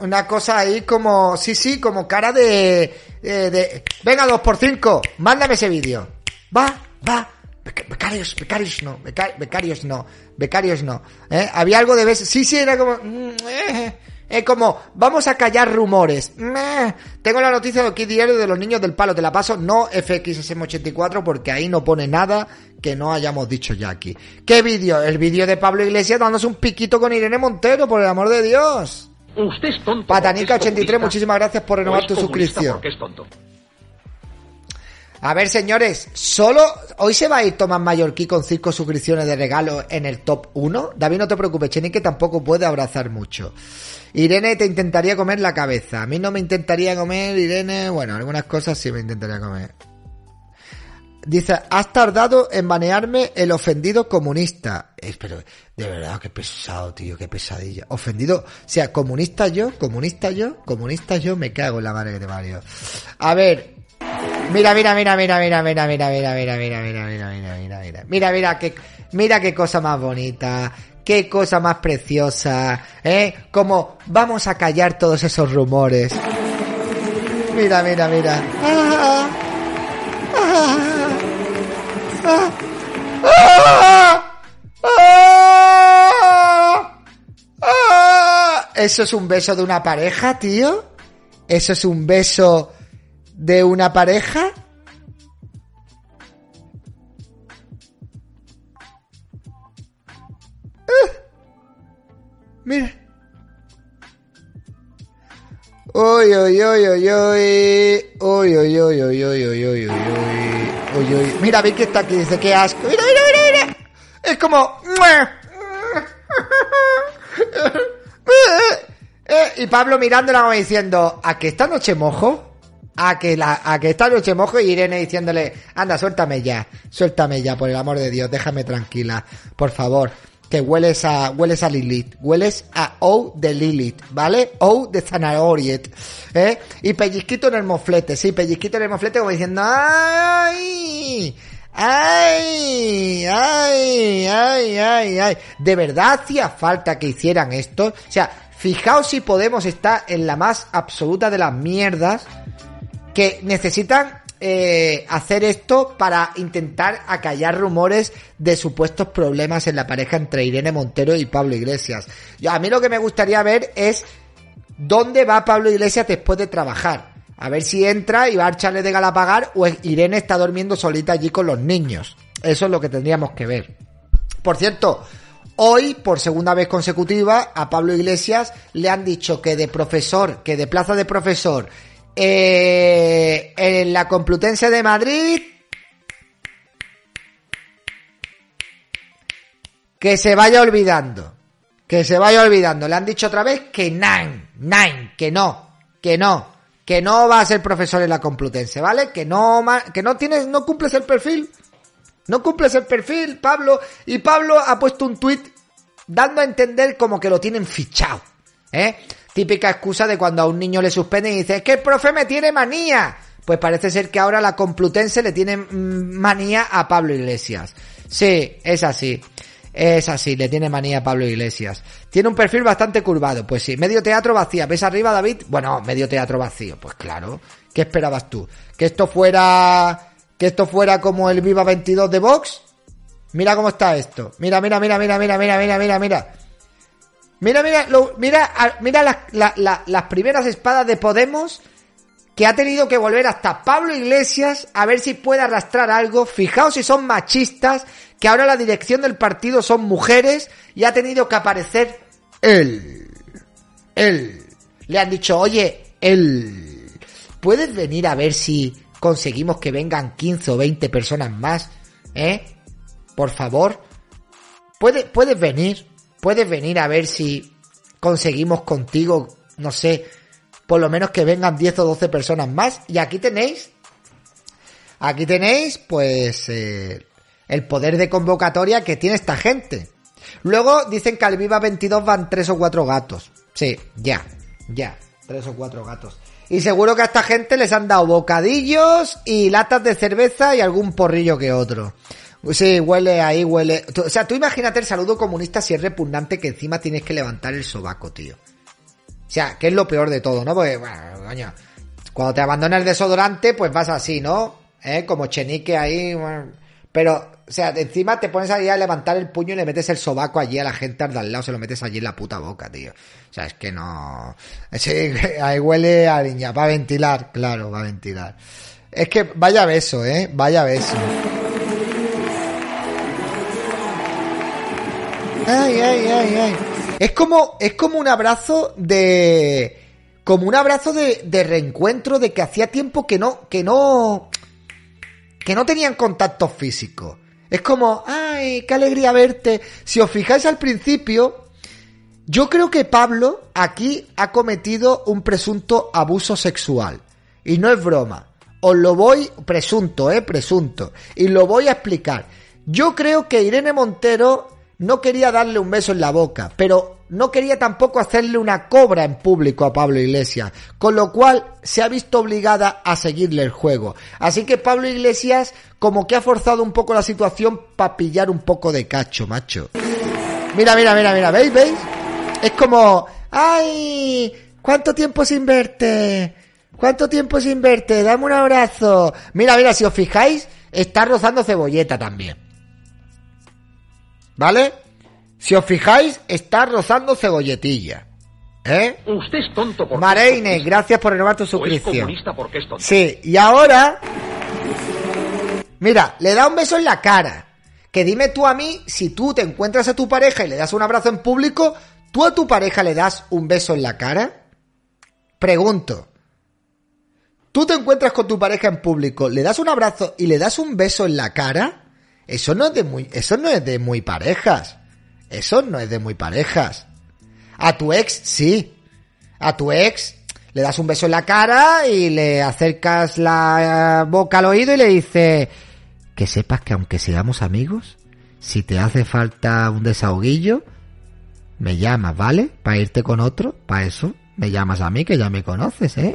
Una cosa ahí como... Sí, sí, como cara de... Venga, dos por cinco, mándame ese vídeo. Va, va. Beca- Becarios, becarios no, beca- becarios no, becarios no. ¿eh? Había algo de beso. Sí, sí, era como. mm, eh, eh, como, vamos a callar rumores. Meh. Tengo la noticia de aquí diario de los niños del palo. Te la paso, no FXSM84, porque ahí no pone nada que no hayamos dicho ya aquí. ¿Qué vídeo? El vídeo de Pablo Iglesias dándose un piquito con Irene Montero, por el amor de Dios. Usted es tonto. Patanica83, porque es comunista, muchísimas gracias por renovar es tu suscripción. Porque es tonto. A ver, señores, solo hoy se va a ir Tomás Mallorquí con cinco suscripciones de regalo en el top 1. David, no te preocupes, Cheni, que tampoco puede abrazar mucho. Irene te intentaría comer la cabeza. A mí no me intentaría comer, Irene. Bueno, algunas cosas sí me intentaría comer. Dice, has tardado en banearme el ofendido comunista. Eh, pero, de verdad, qué pesado, tío, qué pesadilla. Ofendido, o sea, comunista yo, comunista yo, comunista yo, me cago en la madre que te. A ver, Mira, mira, mira, mira, mira, mira, mira, mira, mira, mira, mira, mira, mira, mira, mira, mira, mira, qué, mira qué cosa más bonita, qué cosa más preciosa, ¿eh? Como vamos a callar todos esos rumores. Mira, mira, mira. Ah, ah, ah, ah, ah, ah. Eso es un beso de una pareja, tío. Eso es un beso de una pareja. Ah. Mira. Uy, uy, uy. Uy, uy, uy, uy, uy, uy, uy, uy, uy. Uy, uy. Mira, Vicky está aquí, dice, qué asco. Mira, mira, mira, mira. Es como... Eh, y Pablo mirándola como diciendo, ¿a que esta noche mojo? A que, la, a que esta noche mojo y Irene diciéndole, anda, suéltame ya, suéltame ya, por el amor de Dios, déjame tranquila, por favor, que hueles a, hueles a Lilith, hueles a O de Lilith, ¿vale? O de Zanahoriet, ¿eh? Y pellizquito en el moflete, sí, pellizquito en el moflete como diciendo, ¡ay! ¡Ay! ¡Ay! ¡Ay! ¡Ay! ¡Ay! ¿De verdad hacía falta que hicieran esto? O sea, fijaos si Podemos está en la más absoluta de las mierdas que necesitan eh, hacer esto para intentar acallar rumores de supuestos problemas en la pareja entre Irene Montero y Pablo Iglesias. Yo, a mí lo que me gustaría ver es dónde va Pablo Iglesias después de trabajar. A ver si entra y va a echarle de galapagar o Irene está durmiendo solita allí con los niños. Eso es lo que tendríamos que ver. Por cierto, hoy, por segunda vez consecutiva, a Pablo Iglesias le han dicho que de profesor, que de plaza de profesor, eh, en la Complutense de Madrid, que se vaya olvidando. Que se vaya olvidando. Le han dicho otra vez que nine, nine, que no, que no, que no va a ser profesor en la Complutense, ¿vale? Que no, que no tienes, no cumples el perfil. No cumples el perfil, Pablo. Y Pablo ha puesto un tuit dando a entender como que lo tienen fichado. ¿Eh? Típica excusa de cuando a un niño le suspenden y dice, es que el profe me tiene manía. Pues parece ser que ahora la Complutense le tiene mm, manía a Pablo Iglesias. Sí, es así. Es así, le tiene manía a Pablo Iglesias. Tiene un perfil bastante curvado, pues sí. Medio teatro vacía. ¿Ves arriba, David? Bueno, medio teatro vacío. Pues claro. ¿Qué esperabas tú? ¿Que esto fuera... que esto fuera como el Viva 22 de Vox? Mira cómo está esto. Mira, mira, mira, mira, mira, mira, mira, mira, mira. Mira, mira, lo- mira, las, la- la- las primeras espadas de Podemos que ha tenido que volver hasta Pablo Iglesias a ver si puede arrastrar algo. Fijaos si son machistas, que ahora la dirección del partido son mujeres y ha tenido que aparecer él. Él. Le han dicho, oye, él. ¿Puedes venir a ver si conseguimos que vengan 15 o 20 personas más? ¿Eh? Por favor. ¿Puedes, puedes venir. Puedes venir a ver si conseguimos contigo, no sé, por lo menos que vengan 10 o 12 personas más. Y aquí tenéis Aquí tenéis, pues, eh, el poder de convocatoria que tiene esta gente. Luego dicen que al Viva 22 van tres o cuatro gatos. Sí, ya, ya, tres o cuatro gatos. Y seguro que a esta gente les han dado bocadillos y latas de cerveza y algún porrillo que otro. Sí, huele ahí, huele. O sea, tú imagínate el saludo comunista si es repugnante que encima tienes que levantar el sobaco, tío. O sea, que es lo peor de todo, ¿no? Porque, bueno, coño, cuando te abandona el desodorante, pues vas así, ¿no? ¿Eh? Como chenique ahí. Pero, o sea, encima te pones ahí a levantar el puño y le metes el sobaco allí a la gente al lado, se lo metes allí en la puta boca, tío. O sea, es que no. Sí, ahí huele a niña. Va a ventilar, claro, va a ventilar. Es que vaya beso, ¿eh? Vaya beso. Ay, ay, ay, ay. Es como, es como un abrazo de. Como un abrazo de, de reencuentro de que hacía tiempo que no, que no. Que no tenían contacto físico. Es como, ay, qué alegría verte. Si os fijáis al principio, yo creo que Pablo aquí ha cometido un presunto abuso sexual. Y no es broma. Os lo voy, presunto, eh, presunto. Y lo voy a explicar. Yo creo que Irene Montero no quería darle un beso en la boca, pero no quería tampoco hacerle una cobra en público a Pablo Iglesias, con lo cual se ha visto obligada a seguirle el juego. Así que Pablo Iglesias como que ha forzado un poco la situación para pillar un poco de cacho, macho. Mira, mira, mira, mira, ¿veis? ¿Veis? Es como, ¡ay! ¿Cuánto tiempo sin verte? ¿Cuánto tiempo sin verte? Dame un abrazo. Mira, mira, si os fijáis, está rozando cebolleta también. ¿Vale? Si os fijáis, está rozando cebolletilla. ¿Eh? Usted es tonto porque Mareine, es gracias por renovar tu es suscripción. comunista porque es tonto. Sí, y ahora... Mira, le da un beso en la cara. Que dime tú a mí, si tú te encuentras a tu pareja y le das un abrazo en público, ¿tú a tu pareja le das un beso en la cara? Pregunto. ¿Tú te encuentras con tu pareja en público, le das un abrazo y le das un beso en la cara? Eso no es de muy, eso no es de muy parejas. Eso no es de muy parejas. A tu ex, sí. A tu ex le das un beso en la cara y le acercas la eh, boca al oído y le dices que sepas que aunque seamos amigos, si te hace falta un desahoguillo, me llamas, ¿vale? Para irte con otro, para eso, me llamas a mí que ya me conoces, ¿eh?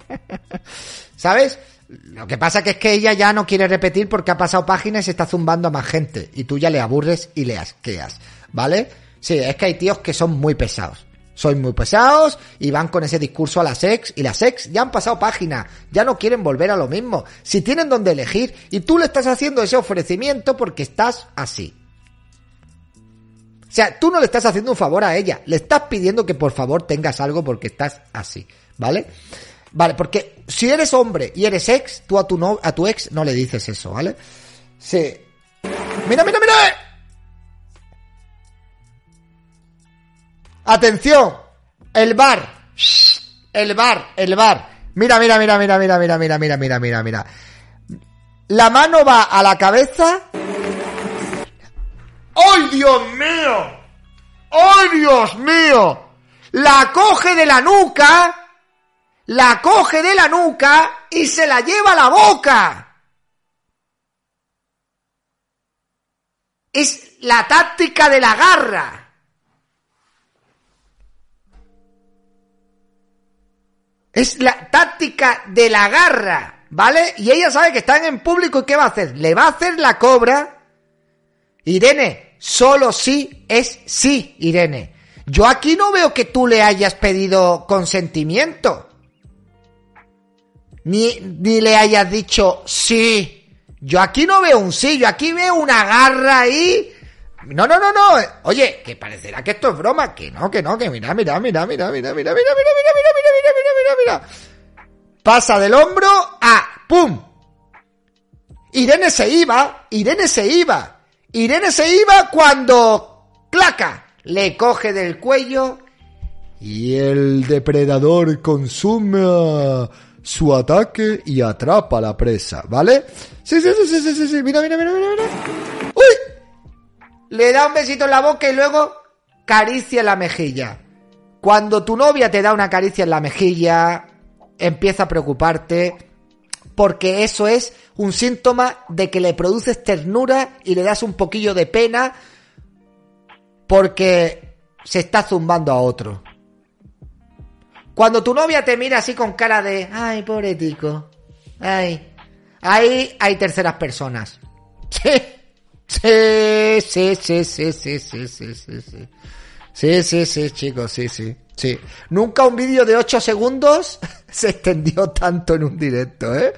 ¿Sabes? Lo que pasa que es que ella ya no quiere repetir porque ha pasado páginas y se está zumbando a más gente. Y tú ya le aburres y le asqueas. ¿Vale? Sí, es que hay tíos que son muy pesados. Son muy pesados y van con ese discurso a las ex. Y las ex ya han pasado página. Ya no quieren volver a lo mismo. Si tienen donde elegir. Y tú le estás haciendo ese ofrecimiento porque estás así. O sea, tú no le estás haciendo un favor a ella. Le estás pidiendo que por favor tengas algo porque estás así. ¿Vale? Vale, porque si eres hombre y eres ex, tú a tu, no, a tu ex no le dices eso, ¿vale? Sí. ¡Mira, mira, mira! ¡Atención! El bar. El bar, el bar. Mira, mira, mira, mira, mira, mira, mira, mira, mira, mira, mira. La mano va a la cabeza. ¡Ay, Dios mío! ¡Ay, Dios mío! La coge de la nuca la coge de la nuca y se la lleva a la boca. Es la táctica de la garra. Es la táctica de la garra, ¿vale? Y ella sabe que están en público y ¿qué va a hacer? Le va a hacer la cobra. Irene, solo sí es sí, Irene. Yo aquí no veo que tú le hayas pedido consentimiento ni, ni le hayas dicho sí. Yo aquí no veo un sí, yo aquí veo una garra ahí. No, no, no, no. Oye, que parecerá que esto es broma. Que no, que no, que mira, mira, mira, mira, mira, mira, mira, mira, mira, mira, mira, mira, mira, mira, mira. Pasa del hombro a ¡pum! Irene se iba, Irene se iba. Irene se iba cuando claca le coge del cuello y el depredador consume su ataque y atrapa a la presa, ¿vale? Sí, sí, sí, sí, sí, sí. Mira, mira, mira, mira, mira. ¡Uy! Le da un besito en la boca y luego caricia en la mejilla. Cuando tu novia te da una caricia en la mejilla, empieza a preocuparte porque eso es un síntoma de que le produces ternura y le das un poquillo de pena porque se está zumbando a otro. Cuando tu novia te mira así con cara de, ay, pobre tico, ay, ahí hay terceras personas. Sí, sí, sí, sí, sí, sí, sí, sí, sí. Sí, sí, chicos, sí, sí. Sí. Nunca un vídeo de 8 segundos se extendió tanto en un directo, ¿eh?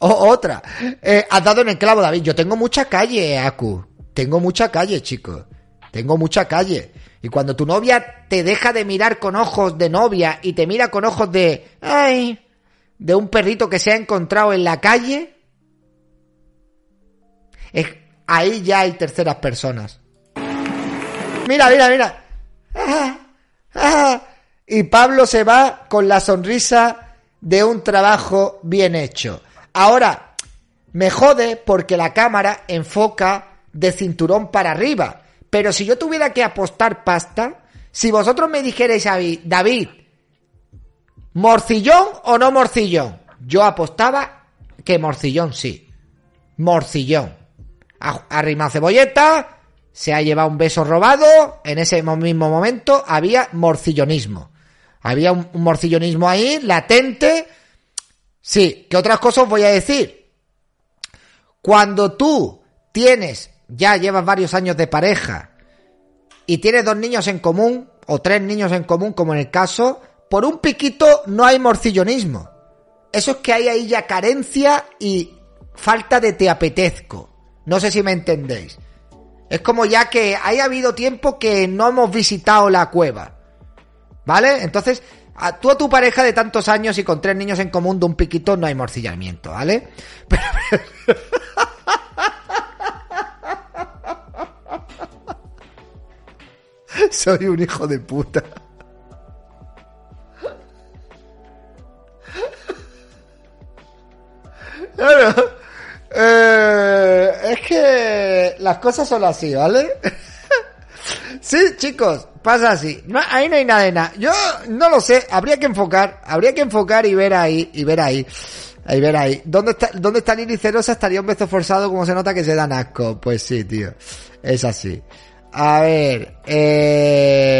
O otra. Eh, has dado en el clavo, David. Yo tengo mucha calle, Aku. Tengo mucha calle, chicos. Tengo mucha calle. Y cuando tu novia te deja de mirar con ojos de novia y te mira con ojos de... ¡Ay! De un perrito que se ha encontrado en la calle. Es, ahí ya hay terceras personas. Mira, mira, mira. Ah, ah. Y Pablo se va con la sonrisa de un trabajo bien hecho. Ahora, me jode porque la cámara enfoca de cinturón para arriba. Pero si yo tuviera que apostar pasta, si vosotros me dijerais a mí, David, ¿morcillón o no morcillón? Yo apostaba que morcillón sí. Morcillón. Arrima cebolleta, se ha llevado un beso robado, en ese mismo momento había morcillonismo. Había un, morcillonismo ahí, latente. Sí, ¿qué otras cosas voy a decir? Cuando tú tienes, ya llevas varios años de pareja, y tienes dos niños en común, o tres niños en común, como en el caso, por un piquito no hay morcillonismo. Eso es que hay ahí ya carencia y falta de te apetezco. No sé si me entendéis. Es como ya que haya habido tiempo que no hemos visitado la cueva. ¿Vale? Entonces, a, tú a tu pareja de tantos años y con tres niños en común de un piquito no hay morcillamiento, ¿vale? Soy un hijo de puta. Claro. Eh, es que las cosas son así, ¿vale? sí, chicos, pasa así. No, ahí no hay nada de nada. Yo no lo sé, habría que enfocar, habría que enfocar y ver ahí, y ver ahí. Ahí ver ahí. ¿Dónde está, dónde está Lili Cerosa? Estaría un beso forzado como se nota que se dan asco. Pues sí, tío. Es así. A ver, eh...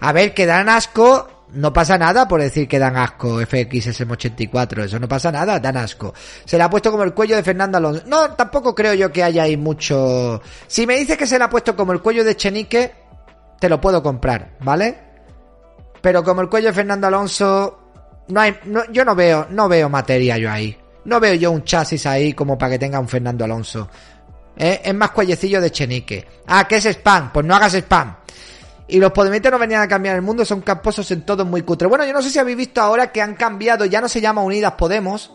A ver, que dan asco no pasa nada por decir que dan asco FXSM84, eso no pasa nada, dan asco. Se le ha puesto como el cuello de Fernando Alonso. No, tampoco creo yo que haya ahí mucho... Si me dices que se le ha puesto como el cuello de Chenique, te lo puedo comprar, ¿vale? Pero como el cuello de Fernando Alonso, no hay, yo no veo, no veo materia yo ahí. No veo yo un chasis ahí como para que tenga un Fernando Alonso. ¿Eh? Es más cuellecillo de Chenique. Ah, que es spam. Pues no hagas spam. Y los podemitas no venían a cambiar el mundo, son camposos en todo muy cutre. Bueno, yo no sé si habéis visto ahora que han cambiado, ya no se llama Unidas Podemos,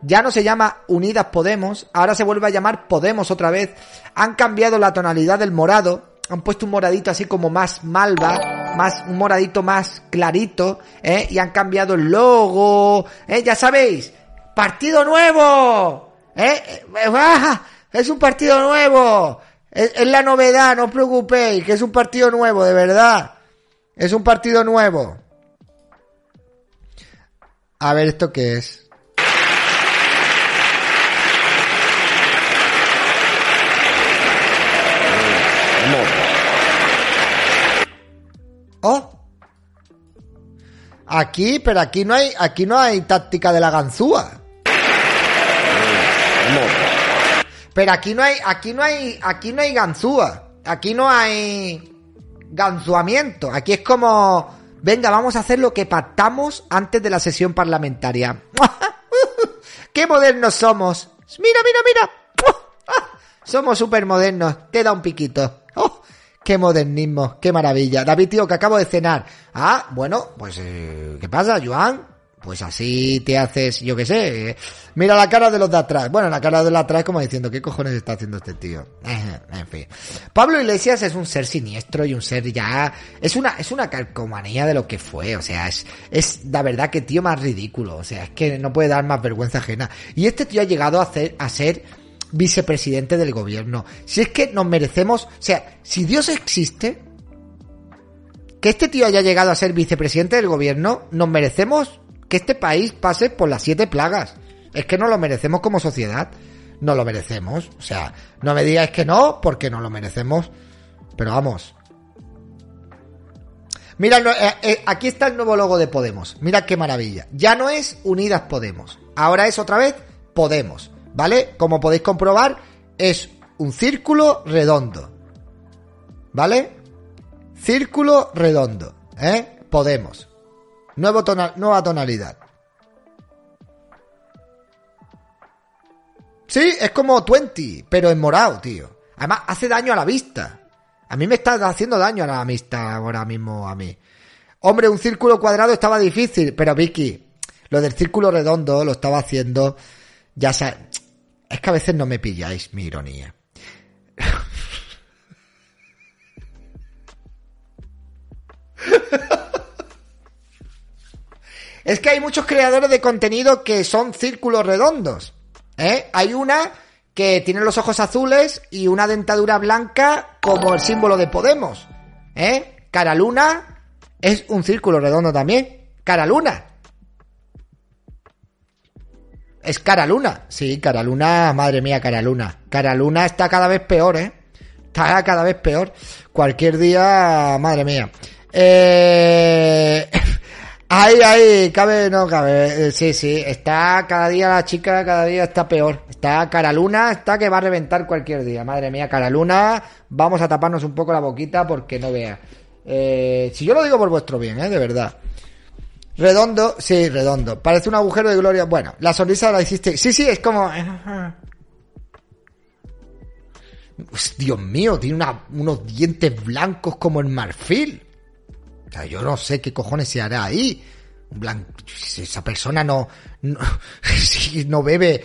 ya no se llama Unidas Podemos, ahora se vuelve a llamar Podemos otra vez. Han cambiado la tonalidad del morado, han puesto un moradito así como más malva, más, un moradito más clarito, ¿eh? Y han cambiado el logo, ¿eh? Ya sabéis, partido nuevo, ¿eh? ¡Ah! Es un partido nuevo. Es, la novedad, no os preocupéis, que es un partido nuevo, de verdad. Es un partido nuevo. A ver, ¿esto qué es? Oh. Aquí, pero aquí no hay, aquí no hay táctica de la ganzúa. Pero aquí no hay, aquí no hay, aquí no hay ganzúa. Aquí no hay ganzuamiento. Aquí es como, venga, vamos a hacer lo que pactamos antes de la sesión parlamentaria. ¡Qué modernos somos! Mira, mira, mira. Somos súper modernos. Te da un piquito. ¡Oh! ¡Qué modernismo! ¡Qué maravilla! David, tío, que acabo de cenar. Ah, bueno, pues, eh, ¿qué pasa, Joan? Pues así te haces, yo qué sé. Mira la cara de los de atrás. Bueno, la cara de los de atrás como diciendo, ¿qué cojones está haciendo este tío? en fin. Pablo Iglesias es un ser siniestro y un ser ya... Es una, es una calcomanía de lo que fue. O sea, es, es la verdad que tío más ridículo. O sea, es que no puede dar más vergüenza ajena. Y este tío ha llegado a, hacer, a ser vicepresidente del gobierno. Si es que nos merecemos... O sea, si Dios existe... Que este tío haya llegado a ser vicepresidente del gobierno, nos merecemos que este país pase por las siete plagas. Es que no lo merecemos como sociedad. No lo merecemos. O sea, no me digáis que no, porque no lo merecemos. Pero vamos. Mira, eh, eh, aquí está el nuevo logo de Podemos. Mira qué maravilla. Ya no es Unidas Podemos. Ahora es otra vez Podemos. ¿Vale? Como podéis comprobar, es un círculo redondo. ¿Vale? Círculo redondo. ¿Eh? Podemos. Nuevo nueva tonalidad. Sí, es como 20, pero en morado, tío. Además, hace daño a la vista. A mí me está haciendo daño a la vista ahora mismo a mí. Hombre, un círculo cuadrado estaba difícil, pero Vicky, lo del círculo redondo lo estaba haciendo. Ya sabes. Es que a veces no me pilláis mi ironía. Es que hay muchos creadores de contenido que son círculos redondos. ¿eh? Hay una que tiene los ojos azules y una dentadura blanca como el símbolo de Podemos. ¿Eh? Cara Luna es un círculo redondo también. Cara Luna. Es Cara Luna. Sí, Cara Luna, madre mía, Cara Luna. Cara Luna está cada vez peor, ¿eh? Está cada vez peor. Cualquier día, madre mía. Eh... Ahí, ahí, cabe, no cabe. Eh, sí, sí, está cada día la chica, cada día está peor. Está cara luna, está que va a reventar cualquier día. Madre mía, cara luna, vamos a taparnos un poco la boquita porque no vea. Eh, si yo lo digo por vuestro bien, ¿eh? De verdad. Redondo, sí, redondo. Parece un agujero de gloria. Bueno, la sonrisa la hiciste. Sí, sí, es como. Dios mío, tiene unos dientes blancos como el marfil. O sea, yo no sé qué cojones se hará ahí. esa persona no, no, no bebe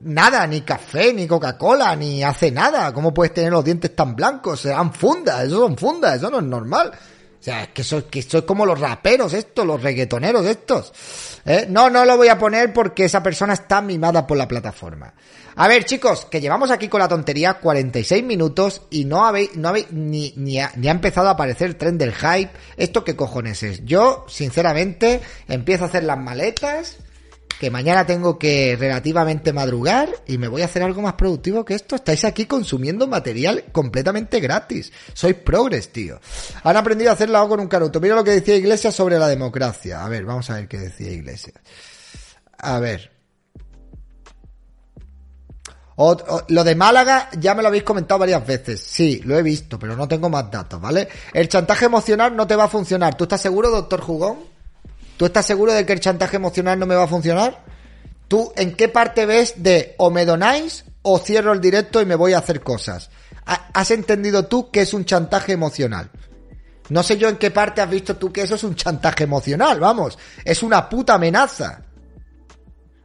nada, ni café, ni Coca-Cola, ni hace nada. ¿Cómo puedes tener los dientes tan blancos? Serán fundas, eso son fundas, eso no es normal. O sea, es que soy, que como los raperos estos, los reggaetoneros estos. ¿Eh? No, no lo voy a poner porque esa persona está mimada por la plataforma. A ver, chicos, que llevamos aquí con la tontería 46 minutos y no habéis, no habéis, ni, ni, ha, ni ha empezado a aparecer el tren del hype. ¿Esto qué cojones es? Yo, sinceramente, empiezo a hacer las maletas que mañana tengo que relativamente madrugar y me voy a hacer algo más productivo que esto. Estáis aquí consumiendo material completamente gratis. Sois progres, tío. Han aprendido a hacerlo con un canuto. Mira lo que decía Iglesias sobre la democracia. A ver, vamos a ver qué decía Iglesias. A ver. Lo de Málaga ya me lo habéis comentado varias veces. Sí, lo he visto, pero no tengo más datos, ¿vale? El chantaje emocional no te va a funcionar. ¿Tú estás seguro, doctor Jugón? ¿Tú estás seguro de que el chantaje emocional no me va a funcionar? ¿Tú en qué parte ves de o me donáis o cierro el directo y me voy a hacer cosas? ¿Has entendido tú que es un chantaje emocional? No sé yo en qué parte has visto tú que eso es un chantaje emocional, vamos. Es una puta amenaza.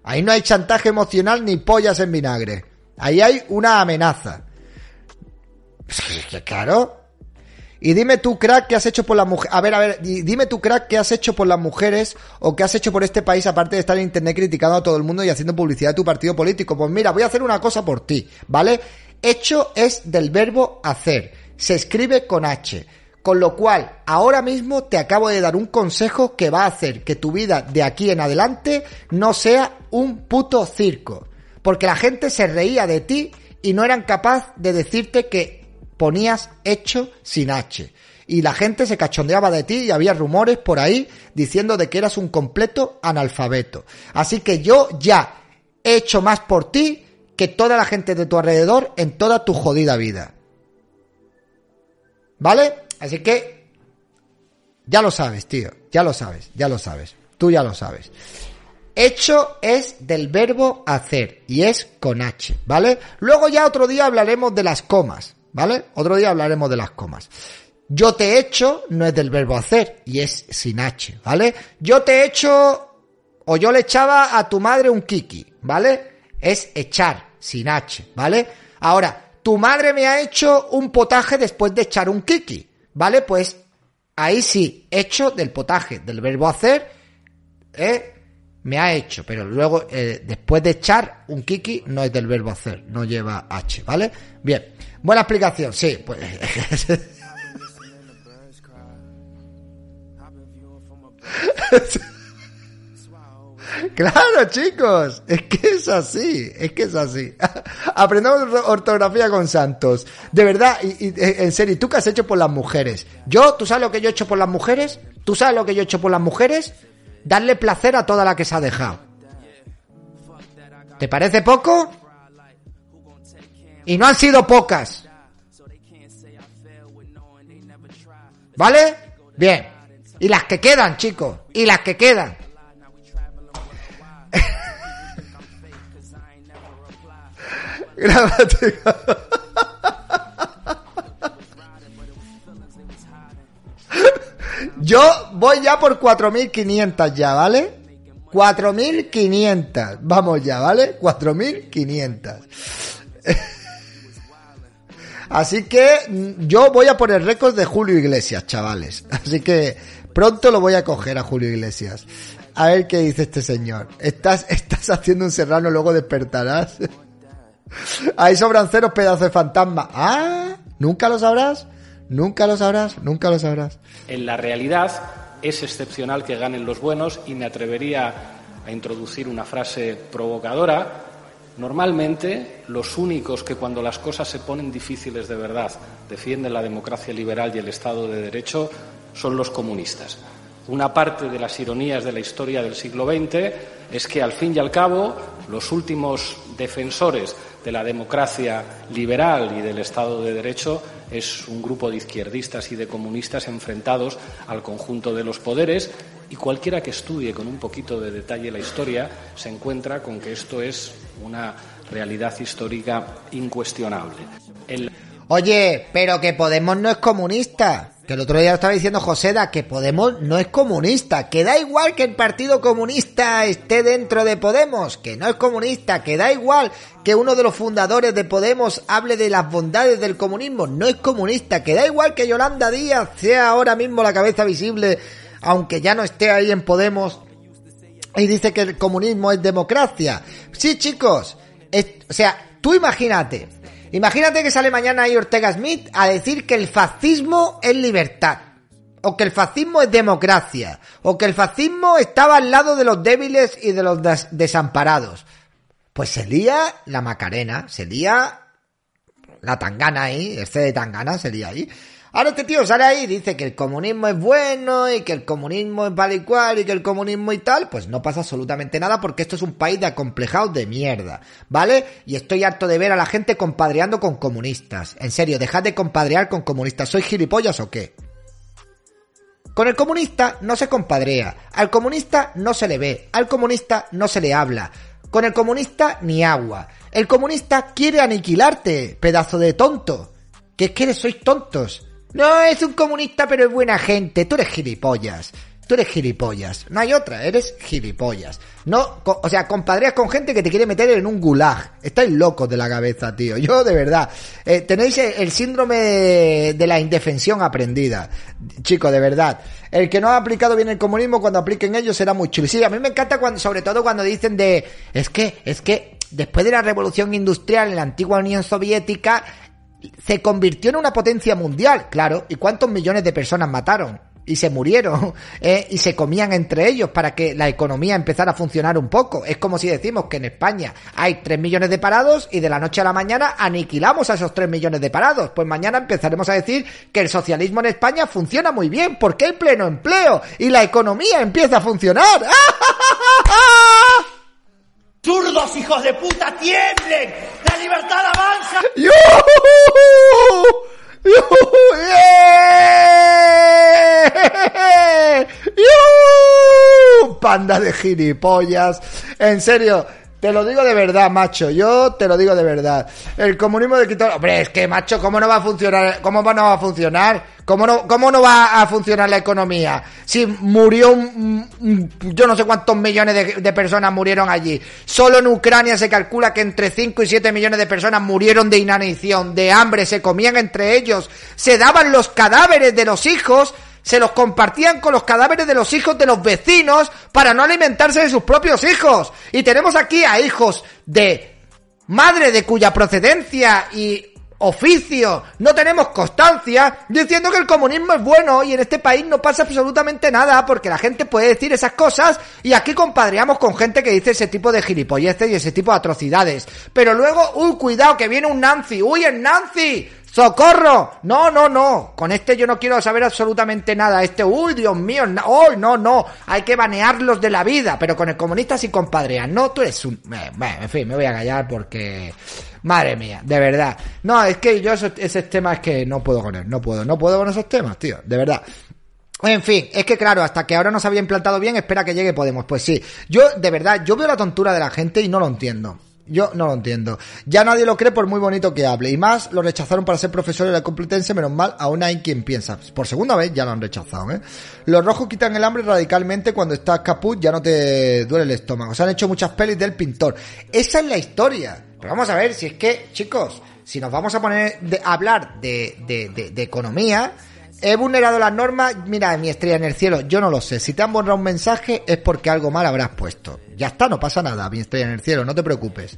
Ahí no hay chantaje emocional ni pollas en vinagre. Ahí hay una amenaza. Claro, y dime tú, crack, qué has hecho por las mujeres. A ver, a ver, dime tú, crack, qué has hecho por las mujeres o qué has hecho por este país, aparte de estar en internet criticando a todo el mundo y haciendo publicidad de tu partido político. Pues mira, voy a hacer una cosa por ti, ¿vale? Hecho es del verbo hacer. Se escribe con H. Con lo cual, ahora mismo te acabo de dar un consejo que va a hacer que tu vida de aquí en adelante no sea un puto circo. Porque la gente se reía de ti y no eran capaz de decirte que ponías hecho sin H. Y la gente se cachondeaba de ti y había rumores por ahí diciendo de que eras un completo analfabeto. Así que yo ya he hecho más por ti que toda la gente de tu alrededor en toda tu jodida vida. ¿Vale? Así que ya lo sabes, tío. Ya lo sabes, ya lo sabes. Tú ya lo sabes. Hecho es del verbo hacer y es con H, ¿vale? Luego ya otro día hablaremos de las comas, ¿vale? Otro día hablaremos de las comas. Yo te he hecho no es del verbo hacer y es sin H, ¿vale? Yo te he hecho o yo le echaba a tu madre un kiki, ¿vale? Es echar sin H, ¿vale? Ahora, tu madre me ha hecho un potaje después de echar un kiki, ¿vale? Pues ahí sí, hecho del potaje, del verbo hacer, ¿eh? Me ha hecho, pero luego eh, después de echar un kiki no es del verbo hacer, no lleva H, ¿vale? Bien, buena explicación, sí, pues... Claro, chicos, es que es así, es que es así. Aprendamos ortografía con Santos. De verdad, y, y, en serio, ¿tú qué has hecho por las mujeres? Yo, ¿tú sabes lo que yo he hecho por las mujeres? ¿Tú sabes lo que yo he hecho por las mujeres? Darle placer a toda la que se ha dejado. ¿Te parece poco? Y no han sido pocas. ¿Vale? Bien. Y las que quedan, chicos. Y las que quedan. Yo voy ya por 4.500 ya, ¿vale? 4.500. Vamos ya, ¿vale? 4.500. Así que yo voy a poner récord de Julio Iglesias, chavales. Así que pronto lo voy a coger a Julio Iglesias. A ver qué dice este señor. Estás, estás haciendo un serrano, luego despertarás. Ahí sobran ceros pedazos de fantasma. Ah, nunca lo sabrás. Nunca lo sabrás, nunca lo sabrás. En la realidad es excepcional que ganen los buenos y me atrevería a introducir una frase provocadora. Normalmente los únicos que cuando las cosas se ponen difíciles de verdad defienden la democracia liberal y el Estado de Derecho son los comunistas. Una parte de las ironías de la historia del siglo XX es que, al fin y al cabo, los últimos defensores de la democracia liberal y del Estado de Derecho es un grupo de izquierdistas y de comunistas enfrentados al conjunto de los poderes y cualquiera que estudie con un poquito de detalle la historia se encuentra con que esto es una realidad histórica incuestionable. Oye, pero que Podemos no es comunista. Que el otro día estaba diciendo Joseda que Podemos no es comunista, que da igual que el Partido Comunista esté dentro de Podemos, que no es comunista, que da igual que uno de los fundadores de Podemos hable de las bondades del comunismo, no es comunista, que da igual que Yolanda Díaz sea ahora mismo la cabeza visible, aunque ya no esté ahí en Podemos, y dice que el comunismo es democracia. Sí, chicos, o sea, tú imagínate, Imagínate que sale mañana ahí Ortega Smith a decir que el fascismo es libertad. O que el fascismo es democracia. O que el fascismo estaba al lado de los débiles y de los desamparados. Pues se lía la Macarena, se lía la tangana ahí, este de tangana se lía ahí. Ahora este tío sale ahí y dice que el comunismo es bueno y que el comunismo es tal y y que el comunismo y tal, pues no pasa absolutamente nada porque esto es un país de acomplejados de mierda, ¿vale? Y estoy harto de ver a la gente compadreando con comunistas. En serio, dejad de compadrear con comunistas. ¿Sois gilipollas o qué? Con el comunista no se compadrea, al comunista no se le ve, al comunista no se le habla, con el comunista ni agua. El comunista quiere aniquilarte, pedazo de tonto. Que es que sois tontos. No, es un comunista, pero es buena gente. Tú eres gilipollas. Tú eres gilipollas. No hay otra, eres gilipollas. No, o sea, compadreas con gente que te quiere meter en un gulag. Estáis locos de la cabeza, tío. Yo, de verdad. Eh, tenéis el síndrome de la indefensión aprendida. Chicos, de verdad. El que no ha aplicado bien el comunismo, cuando apliquen ellos será muy chulo. Sí, a mí me encanta cuando, sobre todo cuando dicen de, es que, es que, después de la revolución industrial en la antigua Unión Soviética, se convirtió en una potencia mundial, claro, ¿y cuántos millones de personas mataron? Y se murieron, ¿eh? y se comían entre ellos para que la economía empezara a funcionar un poco. Es como si decimos que en España hay 3 millones de parados y de la noche a la mañana aniquilamos a esos 3 millones de parados. Pues mañana empezaremos a decir que el socialismo en España funciona muy bien porque hay pleno empleo y la economía empieza a funcionar. ¡Zurdos, hijos de puta, tiemblen! ¡La libertad avanza! ¡Yuhu! Panda de gilipollas. En serio, te lo digo de verdad, macho. Yo te lo digo de verdad. El comunismo de quitar. Hombre, es que, macho, ¿cómo no va a funcionar? ¿Cómo no va a funcionar? ¿Cómo no, cómo no va a funcionar la economía? Si murió un, yo no sé cuántos millones de, de, personas murieron allí. Solo en Ucrania se calcula que entre 5 y 7 millones de personas murieron de inanición, de hambre, se comían entre ellos, se daban los cadáveres de los hijos se los compartían con los cadáveres de los hijos de los vecinos para no alimentarse de sus propios hijos. Y tenemos aquí a hijos de madre de cuya procedencia y oficio, no tenemos constancia diciendo que el comunismo es bueno y en este país no pasa absolutamente nada porque la gente puede decir esas cosas y aquí compadreamos con gente que dice ese tipo de gilipolleces y ese tipo de atrocidades. Pero luego, uy, cuidado que viene un Nancy, uy, es Nancy, ¡Socorro! No, no, no. Con este yo no quiero saber absolutamente nada. Este, uy, Dios mío, no, oh, no, no. Hay que banearlos de la vida. Pero con el comunista sí compadrean. No, tú eres un... en fin, me voy a callar porque... Madre mía, de verdad. No, es que yo esos, ese temas es que no puedo con él. No puedo, no puedo con esos temas, tío. De verdad. En fin, es que claro, hasta que ahora no se había implantado bien, espera que llegue Podemos. Pues sí, yo de verdad, yo veo la tontura de la gente y no lo entiendo. Yo no lo entiendo. Ya nadie lo cree por muy bonito que hable. Y más lo rechazaron para ser profesor de la Complutense, menos mal, aún hay quien piensa. Por segunda vez ya lo han rechazado, ¿eh? Los rojos quitan el hambre radicalmente cuando estás caput, ya no te duele el estómago. Se han hecho muchas pelis del pintor. Esa es la historia. Pero vamos a ver, si es que, chicos, si nos vamos a poner a hablar de, de, de, de economía, ¿He vulnerado las normas? Mira, mi estrella en el cielo, yo no lo sé. Si te han borrado un mensaje es porque algo mal habrás puesto. Ya está, no pasa nada, mi estrella en el cielo, no te preocupes.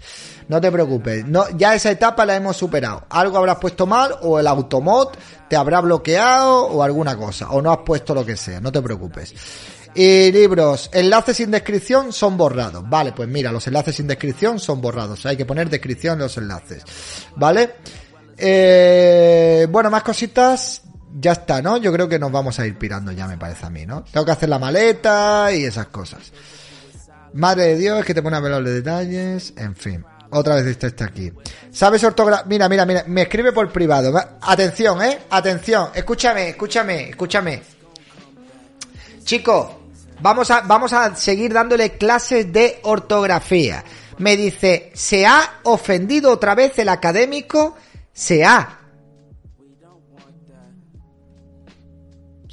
No te preocupes. Ya esa etapa la hemos superado. Algo habrás puesto mal o el automod te habrá bloqueado o alguna cosa. O no has puesto lo que sea, no te preocupes. Y libros, enlaces sin descripción son borrados. Vale, pues mira, los enlaces sin descripción son borrados. Hay que poner descripción de los enlaces. ¿Vale? Eh, bueno, más cositas ya está, ¿no? Yo creo que nos vamos a ir pirando ya, me parece a mí, ¿no? Tengo que hacer la maleta y esas cosas. Madre de Dios, es que te pone a ver los detalles, en fin. Otra vez este está aquí. ¿Sabes ortografía? Mira, mira, mira, me escribe por privado. Atención, ¿eh? Atención, escúchame, escúchame, escúchame. Chico, vamos a, vamos a seguir dándole clases de ortografía. Me dice, ¿se ha ofendido otra vez el académico? Se ha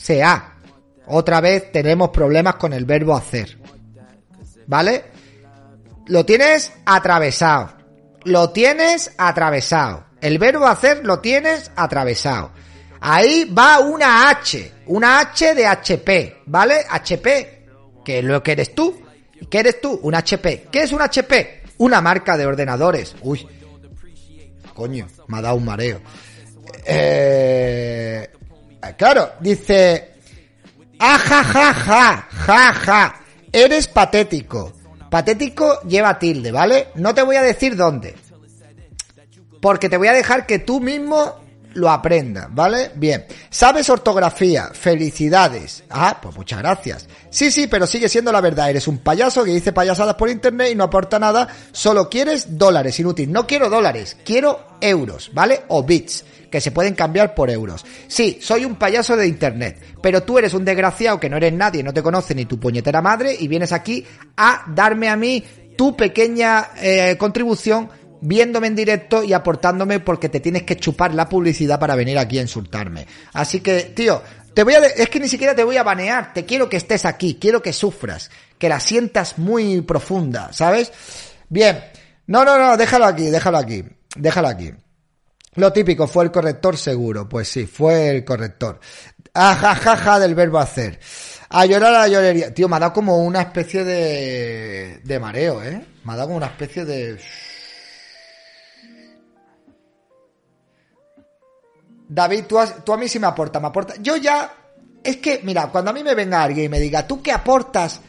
sea. Otra vez tenemos problemas con el verbo hacer. ¿Vale? Lo tienes atravesado. Lo tienes atravesado. El verbo hacer lo tienes atravesado. Ahí va una H. Una H de HP. ¿Vale? HP. Que es lo que eres tú. ¿Qué eres tú? Un HP. ¿Qué es un HP? Una marca de ordenadores. Uy. Coño, me ha dado un mareo. Eh, claro, dice, ajajaja, ja, ja, eres patético. Patético lleva tilde, ¿vale? No te voy a decir dónde. Porque te voy a dejar que tú mismo lo aprendas, ¿vale? Bien. ¿Sabes ortografía? Felicidades. Ah, pues muchas gracias. Sí, sí, pero sigue siendo la verdad. Eres un payaso que dice payasadas por internet y no aporta nada. Solo quieres dólares, inútil. No quiero dólares, quiero euros, ¿vale? O bits que se pueden cambiar por euros. Sí, soy un payaso de internet, pero tú eres un desgraciado que no eres nadie, no te conoce ni tu puñetera madre y vienes aquí a darme a mí tu pequeña eh, contribución viéndome en directo y aportándome porque te tienes que chupar la publicidad para venir aquí a insultarme. Así que, tío, te voy a es que ni siquiera te voy a banear, te quiero que estés aquí, quiero que sufras, que la sientas muy profunda, ¿sabes? Bien. No, no, no, déjalo aquí, déjalo aquí. Déjalo aquí. Lo típico, fue el corrector seguro. Pues sí, fue el corrector. Ajajaja del verbo hacer. A llorar a la llorería. Tío, me ha dado como una especie de, de mareo, ¿eh? Me ha dado como una especie de... David, tú, a mí sí me aportas, me aportas. Yo ya... Es que, mira, cuando a mí me venga alguien y me diga, ¿tú qué aportas?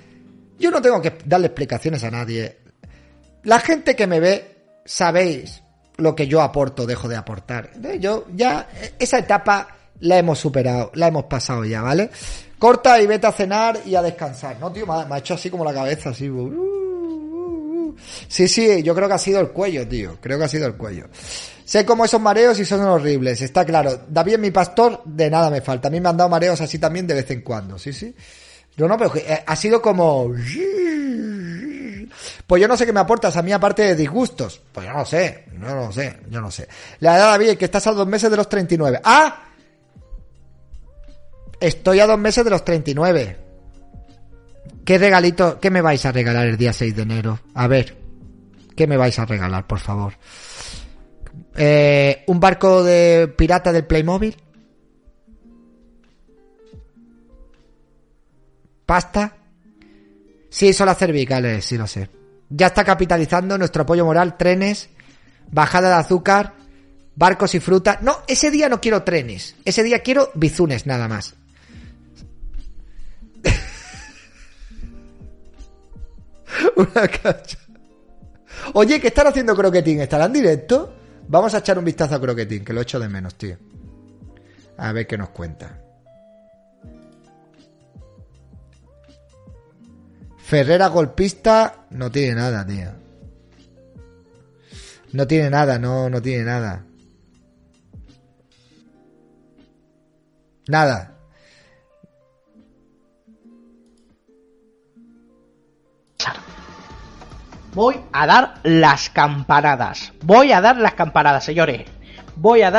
Yo no tengo que darle explicaciones a nadie. La gente que me ve, sabéis lo que yo aporto, dejo de aportar. Yo ya, esa etapa la hemos superado, la hemos pasado ya, ¿vale? Corta y vete a cenar y a descansar. No, tío, me ha, hecho así como la cabeza, así. Uh, uh, uh. Sí, sí, yo creo que ha sido el cuello, tío. Creo que ha sido el cuello. Sé cómo esos mareos y son horribles, está claro. David, mi pastor, de nada me falta. A mí me han dado mareos así también de vez en cuando, sí, sí. No, no, pero eh, ha sido como... Pues yo no sé qué me aportas a mí aparte de disgustos. Pues yo no sé, no lo sé, yo no sé. La edad David, que estás a dos meses de los 39. ¡Ah! Estoy a dos meses de los 39. ¿Qué regalito, qué me vais a regalar el día 6 de enero? A ver, ¿qué me vais a regalar, por favor? Eh, ¿Un barco de pirata del Playmobil? ¿Pasta? Sí, son las cervicales, sí lo sé. Ya está capitalizando nuestro apoyo moral, trenes, bajada de azúcar, barcos y fruta. No, ese día no quiero trenes. Ese día quiero bizunes nada más. Una cacha. Oye, ¿qué están haciendo Croquetín? ¿Estarán directo? Vamos a echar un vistazo a Croquetín, que lo echo de menos, tío. A ver qué nos cuenta. Ferrera golpista no tiene nada, tío. No tiene nada, no, no tiene nada. Nada. Voy a dar las campanadas. Voy a dar las campanadas, señores. Voy a dar